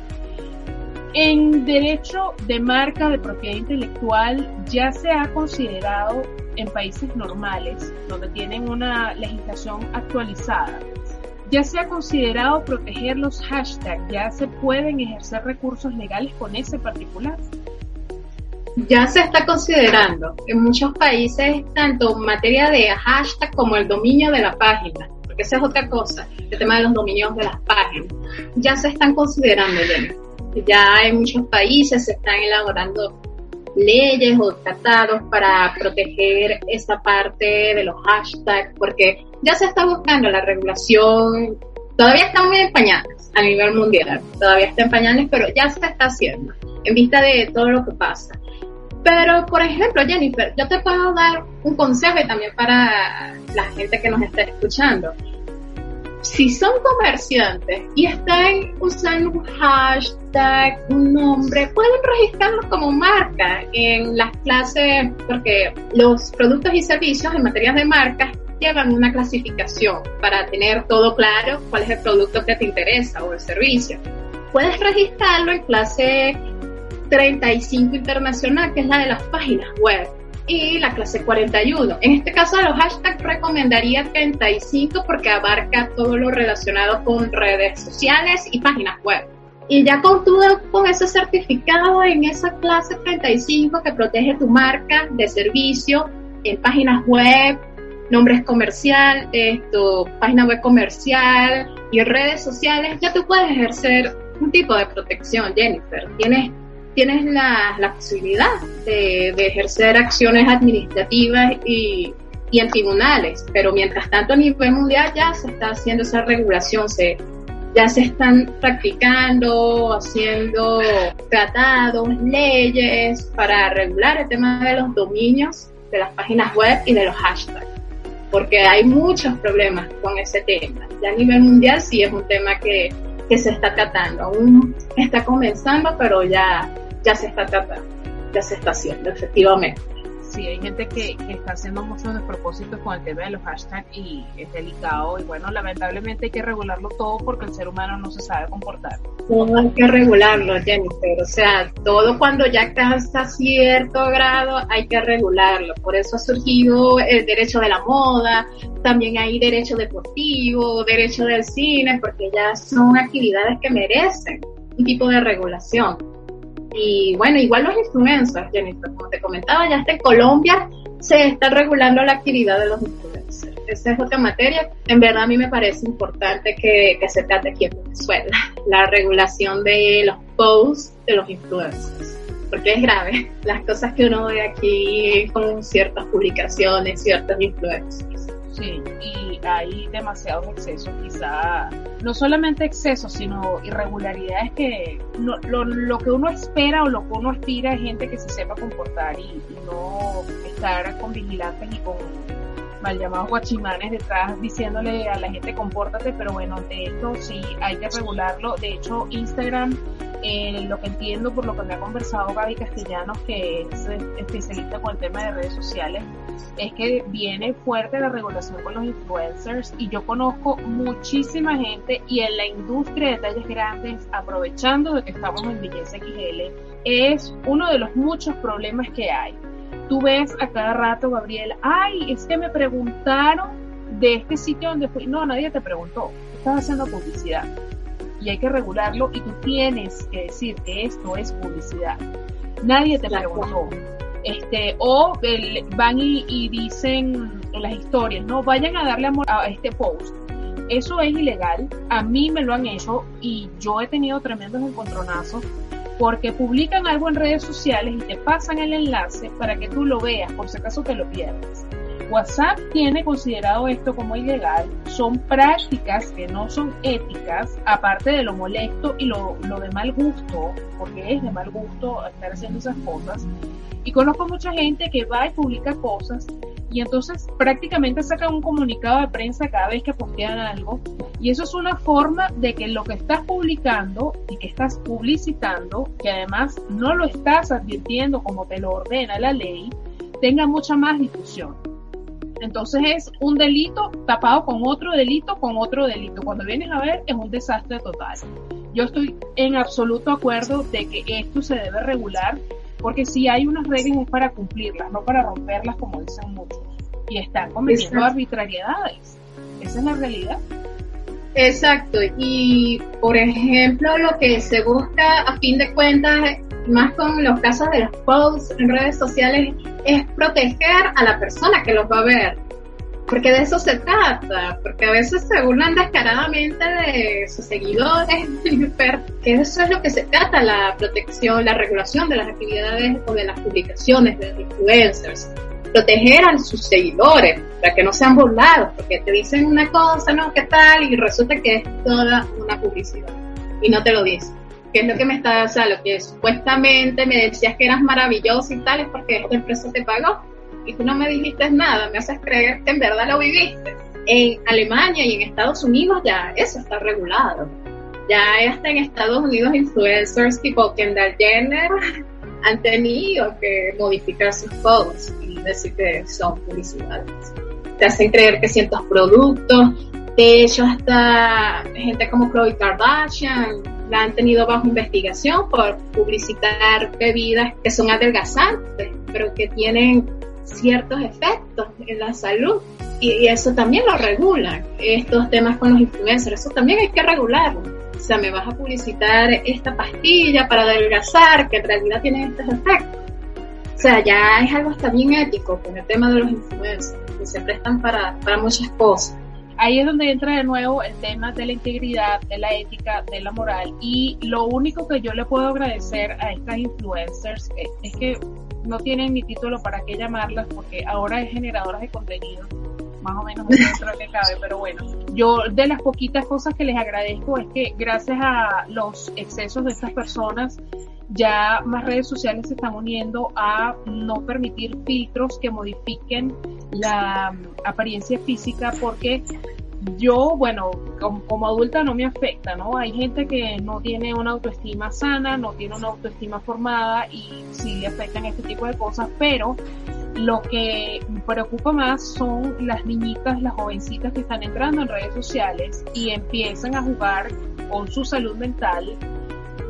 S1: En derecho de marca de propiedad intelectual ya se ha considerado en países normales, donde tienen una legislación actualizada, ya se ha considerado proteger los hashtags, ya se pueden ejercer recursos legales con ese particular.
S2: Ya se está considerando en muchos países, tanto en materia de hashtag como el dominio de la página, porque esa es otra cosa, el tema de los dominios de las páginas. Ya se están considerando, Ya en muchos países se están elaborando leyes o tratados para proteger esa parte de los hashtags, porque ya se está buscando la regulación, todavía está muy en pañales a nivel mundial, todavía está en pañales, pero ya se está haciendo en vista de todo lo que pasa. Pero, por ejemplo, Jennifer, yo te puedo dar un consejo también para la gente que nos está escuchando si son comerciantes y están usando un hashtag, un nombre, pueden registrarlos como marca en las clases, porque los productos y servicios en materia de marcas llevan una clasificación para tener todo claro cuál es el producto que te interesa o el servicio. Puedes registrarlo en clase 35 internacional, que es la de las páginas web y la clase 41. En este caso, los hashtags recomendaría 35 porque abarca todo lo relacionado con redes sociales y páginas web. Y ya con, todo, con ese certificado en esa clase 35 que protege tu marca de servicio en páginas web, nombres comercial, esto, página web comercial y redes sociales, ya tú puedes ejercer un tipo de protección, Jennifer. Tienes tienes la, la posibilidad de, ejercer acciones administrativas y, y, en tribunales, pero mientras tanto a nivel mundial ya se está haciendo esa regulación, se, ya se están practicando, haciendo tratados, leyes para regular el tema de los dominios de las páginas web y de los hashtags, porque hay muchos problemas con ese tema. Ya a nivel mundial sí es un tema que, que se está tratando, aún está comenzando, pero ya ya se está tratando, ya se está haciendo, efectivamente.
S1: Sí, hay gente que, que está haciendo muchos despropósitos con el tema de los hashtags y es delicado y bueno, lamentablemente hay que regularlo todo porque el ser humano no se sabe comportar.
S2: No hay que regularlo, Jennifer, o sea, todo cuando ya alcanza cierto grado hay que regularlo, por eso ha surgido el derecho de la moda, también hay derecho deportivo, derecho del cine, porque ya son actividades que merecen un tipo de regulación. Y bueno, igual los influencers, Jennifer, como te comentaba, ya hasta en Colombia se está regulando la actividad de los influencers. Esa es otra materia. En verdad a mí me parece importante que, que se trate aquí en Venezuela, [laughs] la regulación de los posts de los influencers. Porque es grave las cosas que uno ve aquí con ciertas publicaciones, ciertos influencers.
S1: Sí, y hay demasiados excesos, quizá, no solamente excesos, sino irregularidades que lo, lo, que uno espera o lo que uno aspira es gente que se sepa comportar y, y no estar con vigilantes y con mal llamados guachimanes detrás diciéndole a la gente compórtate, pero bueno, de esto sí hay que regularlo. De hecho, Instagram, eh, lo que entiendo por lo que me ha conversado Gaby Castellanos, que es especialista con el tema de redes sociales, es que viene fuerte la regulación con los influencers y yo conozco muchísima gente y en la industria de talles grandes, aprovechando de que estamos en Belleza XL, es uno de los muchos problemas que hay tú ves a cada rato, Gabriel, ay, es que me preguntaron de este sitio donde fui. No, nadie te preguntó. Estás haciendo publicidad. Y hay que regularlo y tú tienes que decir que esto es publicidad. Nadie te preguntó. Este, o van y, dicen en las historias, no, vayan a darle amor a este post. Eso es ilegal. A mí me lo han hecho y yo he tenido tremendos encontronazos porque publican algo en redes sociales y te pasan el enlace para que tú lo veas, por si acaso te lo pierdes. WhatsApp tiene considerado esto como ilegal, son prácticas que no son éticas, aparte de lo molesto y lo, lo de mal gusto, porque es de mal gusto estar haciendo esas cosas. Y conozco mucha gente que va y publica cosas y entonces prácticamente sacan un comunicado de prensa cada vez que postean algo y eso es una forma de que lo que estás publicando y que estás publicitando, que además no lo estás advirtiendo como te lo ordena la ley, tenga mucha más difusión. Entonces es un delito tapado con otro delito, con otro delito. Cuando vienes a ver es un desastre total. Yo estoy en absoluto acuerdo de que esto se debe regular porque si hay unas reglas es para cumplirlas, no para romperlas como dicen muchos. Y están cometiendo arbitrariedades. Esa es la realidad.
S2: Exacto, y por ejemplo lo que se busca a fin de cuentas, más con los casos de los posts en redes sociales, es proteger a la persona que los va a ver, porque de eso se trata, porque a veces se burlan descaradamente de sus seguidores, [laughs] que eso es lo que se trata, la protección, la regulación de las actividades o de las publicaciones de los influencers proteger a sus seguidores, para que no sean burlados, porque te dicen una cosa, ¿no? ¿Qué tal? Y resulta que es toda una publicidad. Y no te lo dicen. ¿Qué es lo que me está, o sea, lo que supuestamente me decías que eras maravilloso y tal, es porque esta empresa te pagó. Y tú no me dijiste nada, me haces creer que en verdad lo viviste. En Alemania y en Estados Unidos ya eso está regulado. Ya hasta en Estados Unidos influencers tipo Kendall Jenner han tenido que modificar sus posts y decir que son publicidades. Te hacen creer que ciertos productos, de hecho hasta gente como Khloe Kardashian la han tenido bajo investigación por publicitar bebidas que son adelgazantes, pero que tienen ciertos efectos en la salud y, eso también lo regulan. Estos temas con los influencers, eso también hay que regularlo o sea, me vas a publicitar esta pastilla para adelgazar, que en realidad tiene estos efectos. O sea, ya es algo hasta bien ético con el tema de los influencers, que se prestan para, para muchas cosas.
S1: Ahí es donde entra de nuevo el tema de la integridad, de la ética, de la moral. Y lo único que yo le puedo agradecer a estas influencers es que no tienen ni título para qué llamarlas, porque ahora es generadoras de contenido más o menos dentro que cabe, pero bueno, yo de las poquitas cosas que les agradezco es que gracias a los excesos de estas personas, ya más redes sociales se están uniendo a no permitir filtros que modifiquen la apariencia física porque yo, bueno, como, adulta no me afecta, ¿no? Hay gente que no tiene una autoestima sana, no tiene una autoestima formada y sí le afectan este tipo de cosas, pero lo que me preocupa más son las niñitas, las jovencitas que están entrando en redes sociales y empiezan a jugar con su salud mental,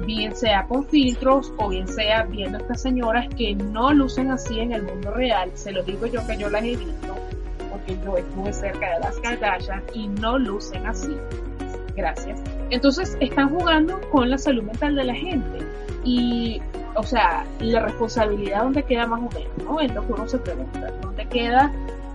S1: bien sea con filtros o bien sea viendo a estas señoras que no lucen así en el mundo real. Se lo digo yo que yo las he visto, porque yo estuve cerca de las Kardashian y no lucen así. Gracias. Entonces están jugando con la salud mental de la gente y o sea, la responsabilidad donde queda más o menos, ¿no? Es lo que uno se pregunta, ¿dónde queda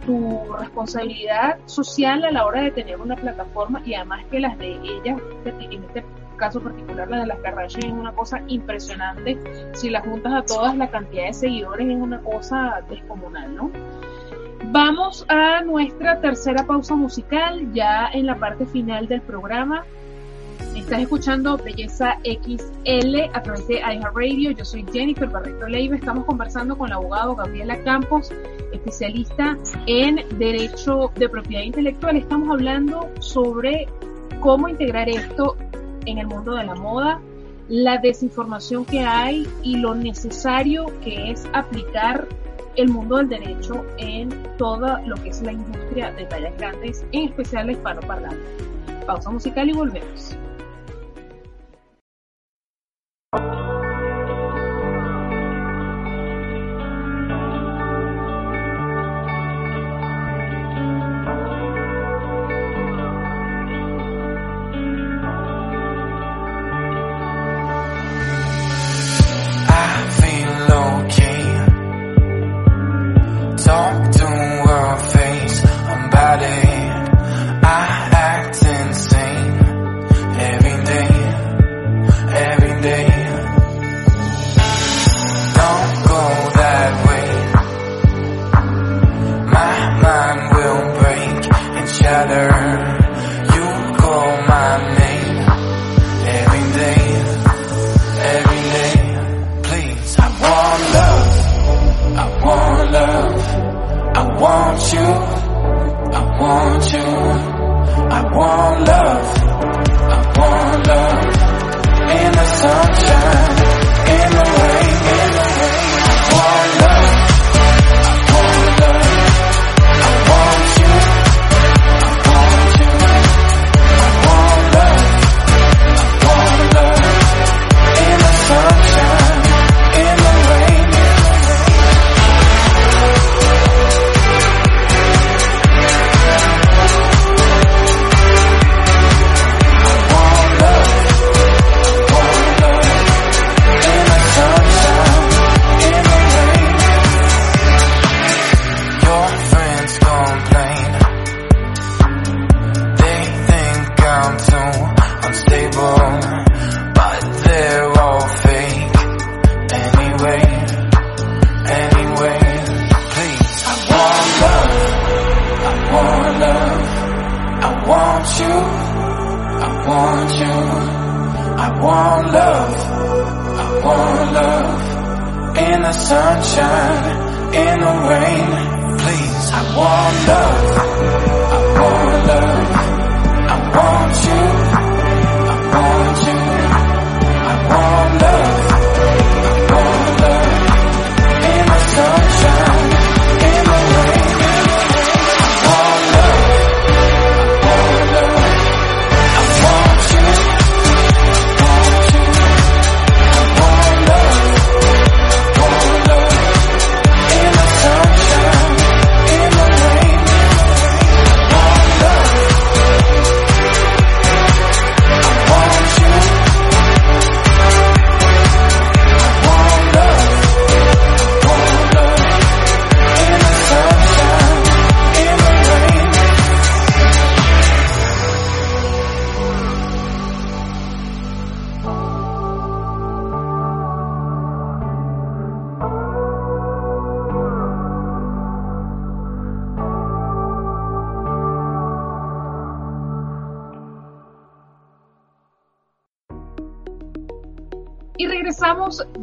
S1: tu responsabilidad social a la hora de tener una plataforma y además que las de ellas, en este caso particular la de las Kardashian es una cosa impresionante, si las juntas a todas la cantidad de seguidores es una cosa descomunal, ¿no? Vamos a nuestra tercera pausa musical, ya en la parte final del programa. Estás escuchando Belleza XL a través de iHeartRadio. Yo soy Jennifer Barreto Leiva. Estamos conversando con el abogado Gabriela Campos, especialista en Derecho de Propiedad Intelectual. Estamos hablando sobre cómo integrar esto en el mundo de la moda, la desinformación que hay y lo necesario que es aplicar el mundo del derecho en todo lo que es la industria de tallas grandes, en especial la hispanoparlante. Pausa musical y volvemos.
S3: love in the sunshine, in the rain. Please, I want love. I want love. I want you.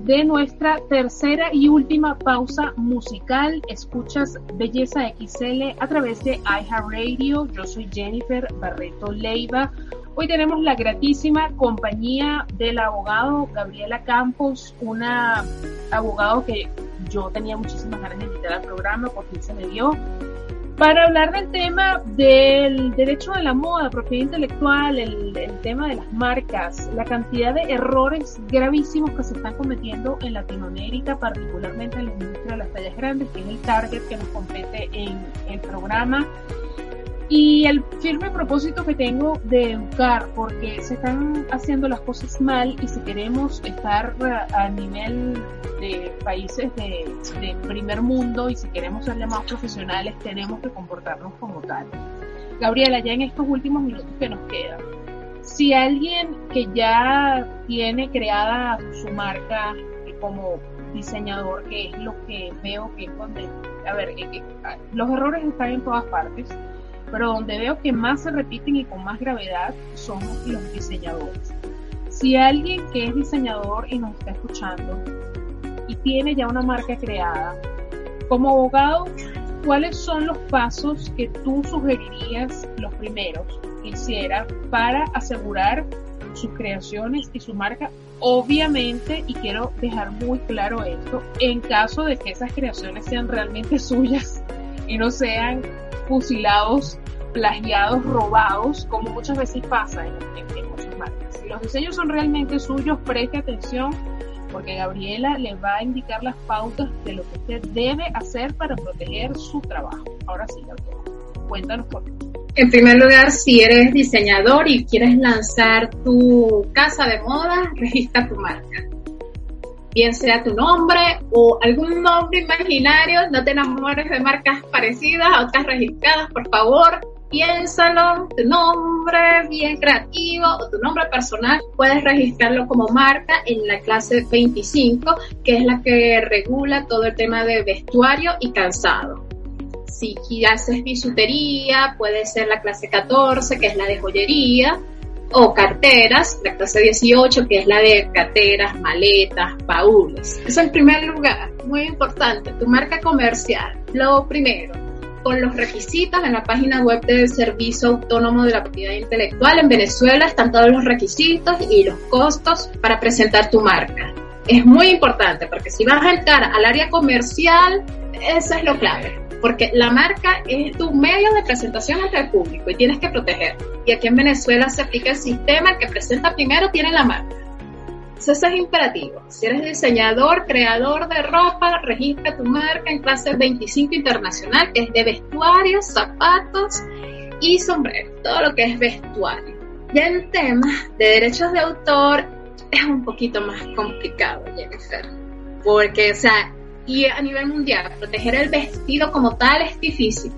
S1: De nuestra tercera y última pausa musical. Escuchas Belleza XL a través de iHeartRadio. Yo soy Jennifer Barreto Leiva. Hoy tenemos la gratísima compañía del abogado Gabriela Campos, una abogado que yo tenía muchísimas ganas de invitar al programa, porque se me dio para hablar del tema del derecho de la moda, propiedad intelectual, el, tema de las marcas, la cantidad de errores gravísimos que se están cometiendo en Latinoamérica, particularmente en la industria de las tallas grandes, que es el target que nos compete en el programa y el firme propósito que tengo de educar, porque se están haciendo las cosas mal y si queremos estar a nivel de países de, primer mundo y si queremos ser llamados profesionales, tenemos que comportarnos como tal. Gabriela, ya en estos últimos minutos que nos quedan, si alguien que ya tiene creada su marca como diseñador, que es lo que veo que es donde a ver, eh, eh, los errores están en todas partes, pero donde veo que más se repiten y con más gravedad son los diseñadores. Si alguien que es diseñador y nos está escuchando y tiene ya una marca creada, como abogado, ¿cuáles son los pasos que tú sugerirías, los primeros que hiciera para asegurar sus creaciones y su marca? Obviamente, y quiero dejar muy claro esto, en caso de que esas creaciones sean realmente [laughs] suyas y no sean fusilados, plagiados, robados, como muchas veces pasa en, muchas marcas. Si los diseños son realmente suyos, preste atención porque Gabriela le va a indicar las pautas de lo que usted debe hacer para proteger su trabajo. Ahora sí, Gabriela, cuéntanos por qué.
S2: En primer lugar, si eres diseñador y quieres lanzar tu casa de moda, registra tu marca. Bien sea tu nombre o algún nombre imaginario, no te enamores de marcas parecidas a otras registradas, por favor, piénsalo, tu nombre bien creativo o tu nombre personal, puedes registrarlo como marca en la clase 25, que es la que regula todo el tema de vestuario y calzado. Si haces bisutería, puede ser la clase 14, que es la de joyería, o carteras, la clase 18, que es la de carteras, maletas, baúles. Eso en primer lugar, muy importante, tu marca comercial. Lo primero, con los requisitos en la página web del Servicio Autónomo de la Propiedad Intelectual. En Venezuela están todos los requisitos y los costos para presentar tu marca. Es muy importante porque si vas a entrar al área comercial, eso es lo clave. Porque la marca es tu medio de presentación ante el público y tienes que proteger. Y aquí en Venezuela se aplica el sistema, el que presenta primero tiene la marca eso es imperativo. Si eres diseñador, creador de ropa, registra tu marca en clase 25 internacional, que es de vestuarios, zapatos y sombreros, todo lo que es vestuario. Ya en temas de derechos de autor es un poquito más complicado, Jennifer, porque, o sea, y a nivel mundial, proteger el vestido como tal es difícil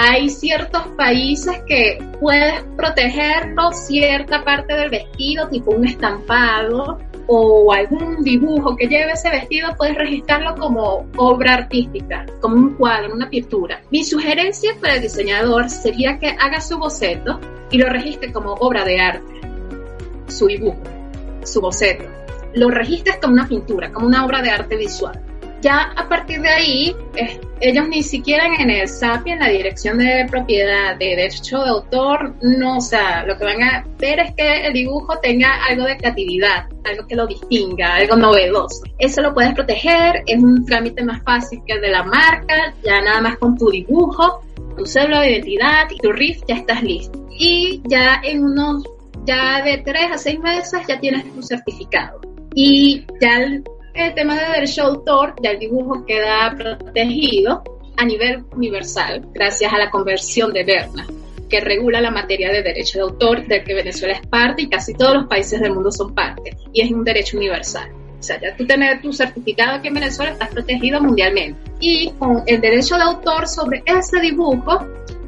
S2: hay ciertos países que puedes protegerlo, cierta parte del vestido, tipo un estampado o algún dibujo que lleve ese vestido, puedes registrarlo como obra artística, como un cuadro, una pintura. Mi sugerencia para el diseñador sería que haga su boceto y lo registre como obra de arte, su dibujo, su boceto. Lo registres como una pintura, como una obra de arte visual ya a partir de ahí, ellos ni siquiera en el SAPI, en la dirección de propiedad de derecho de autor, no, o sea, lo que van a ver es que el dibujo tenga algo de creatividad, algo que lo distinga, algo novedoso. Eso lo puedes proteger, es un trámite más fácil que el de la marca, ya nada más con tu dibujo, tu cédula de identidad y tu RIF ya estás listo. Y ya en unos, ya de tres a seis meses ya tienes tu certificado. Y ya el tema de derecho de autor, ya el dibujo queda protegido a nivel universal, gracias a la conversión de Berna, que regula la materia de derecho de autor, del que Venezuela es parte y casi todos los países del mundo son parte, y es un derecho universal. O sea, ya tú tener tu certificado aquí en Venezuela estás protegido mundialmente. Y con el derecho de autor sobre ese dibujo,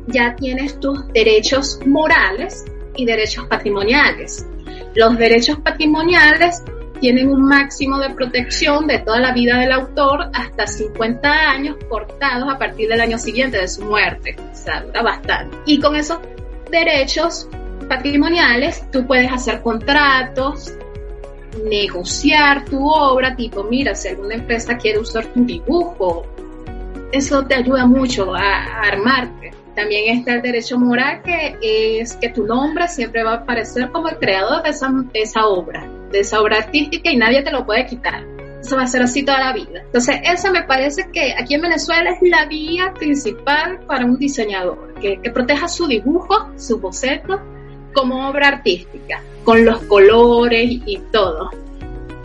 S2: ya tienes tus derechos morales y derechos patrimoniales. Los derechos patrimoniales tienen un máximo de protección de toda la vida del autor hasta 50 años cortados a partir del año siguiente de su muerte. O sea, dura bastante. Y con esos derechos patrimoniales tú puedes hacer contratos, negociar tu obra, tipo, mira, si alguna empresa quiere usar tu dibujo, eso te ayuda mucho a, armarte. También está el derecho moral, que es que tu nombre siempre va a aparecer como el creador de esa, de esa obra de esa obra artística y nadie te lo puede quitar. Eso va a ser así toda la vida. Entonces, eso me parece que aquí en Venezuela es la vía principal para un diseñador, que, proteja su dibujo, su boceto, como obra artística, con los colores y todo,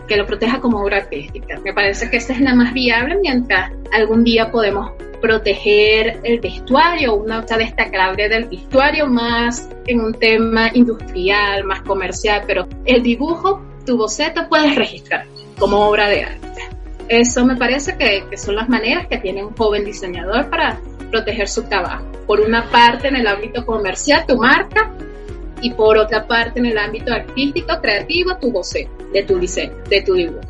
S2: que lo proteja como obra artística. Me parece que esa es la más viable mientras algún día podemos proteger el vestuario, una cosa destacable del vestuario más en un tema industrial, más comercial, pero el dibujo tu boceto puedes registrar como obra de arte. Eso me parece que, son las maneras que tiene un joven diseñador para proteger su trabajo. Por una parte en el ámbito comercial, tu marca, y por otra parte en el ámbito artístico, creativo, tu boceto de tu diseño, de tu dibujo.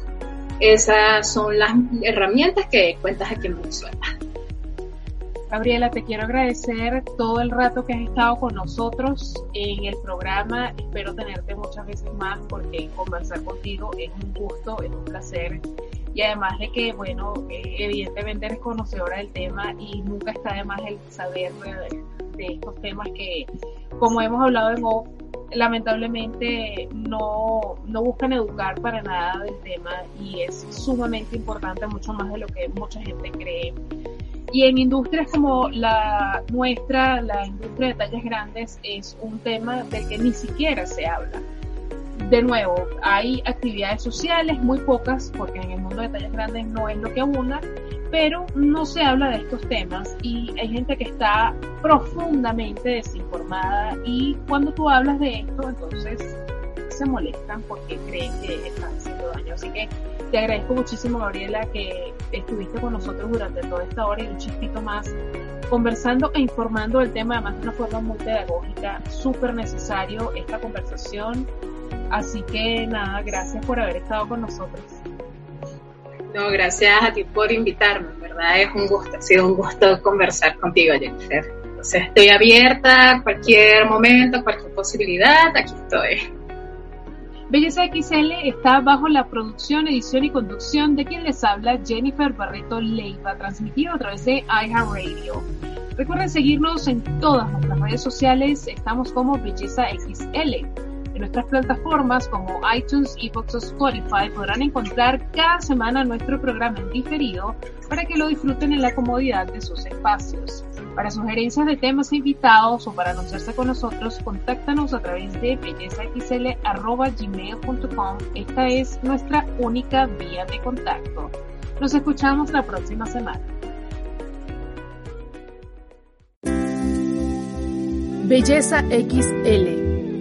S2: Esas son las herramientas que cuentas aquí en Venezuela.
S1: Gabriela, te quiero agradecer todo el rato que has estado con nosotros en el programa. Espero tenerte muchas veces más porque conversar contigo es un gusto, es un placer. Y además de que, bueno, eh, evidentemente eres conocedora del tema y nunca está de más el saber de, de estos temas que, como hemos hablado en off, lamentablemente no, no buscan educar para nada del tema y es sumamente importante, mucho más de lo que mucha gente cree. Y en industrias como la nuestra, la industria de tallas grandes, es un tema del que ni siquiera se habla. De nuevo, hay actividades sociales, muy pocas, porque en el mundo de tallas grandes no es lo que abunda, pero no se habla de estos temas y hay gente que está profundamente desinformada y cuando tú hablas de esto, entonces se molestan porque creen que están haciendo daño. Así que te agradezco muchísimo, Gabriela, que estuviste con nosotros durante toda esta hora y un chispito más conversando e informando del tema, además de una forma muy pedagógica, súper necesario esta conversación. Así que nada, gracias por haber estado con nosotros.
S2: No, gracias a ti por invitarme, ¿verdad? Es un gusto, ha sido un gusto conversar contigo, Jennifer. Entonces estoy abierta a cualquier momento, cualquier posibilidad, aquí estoy.
S1: Belleza XL está bajo la producción, edición y conducción de quien les habla Jennifer Barreto Leiva, transmitido a través de iHeartRadio. Recuerden seguirnos en todas nuestras redes sociales, estamos como Belleza XL. En nuestras plataformas como iTunes, Evox o Spotify podrán encontrar cada semana nuestro programa en diferido para que lo disfruten en la comodidad de sus espacios. Para sugerencias de temas e invitados o para anunciarse con nosotros, contáctanos a través de bellezaxl.gmail.com. Esta es nuestra única vía de contacto. Nos escuchamos la próxima semana.
S4: Belleza XL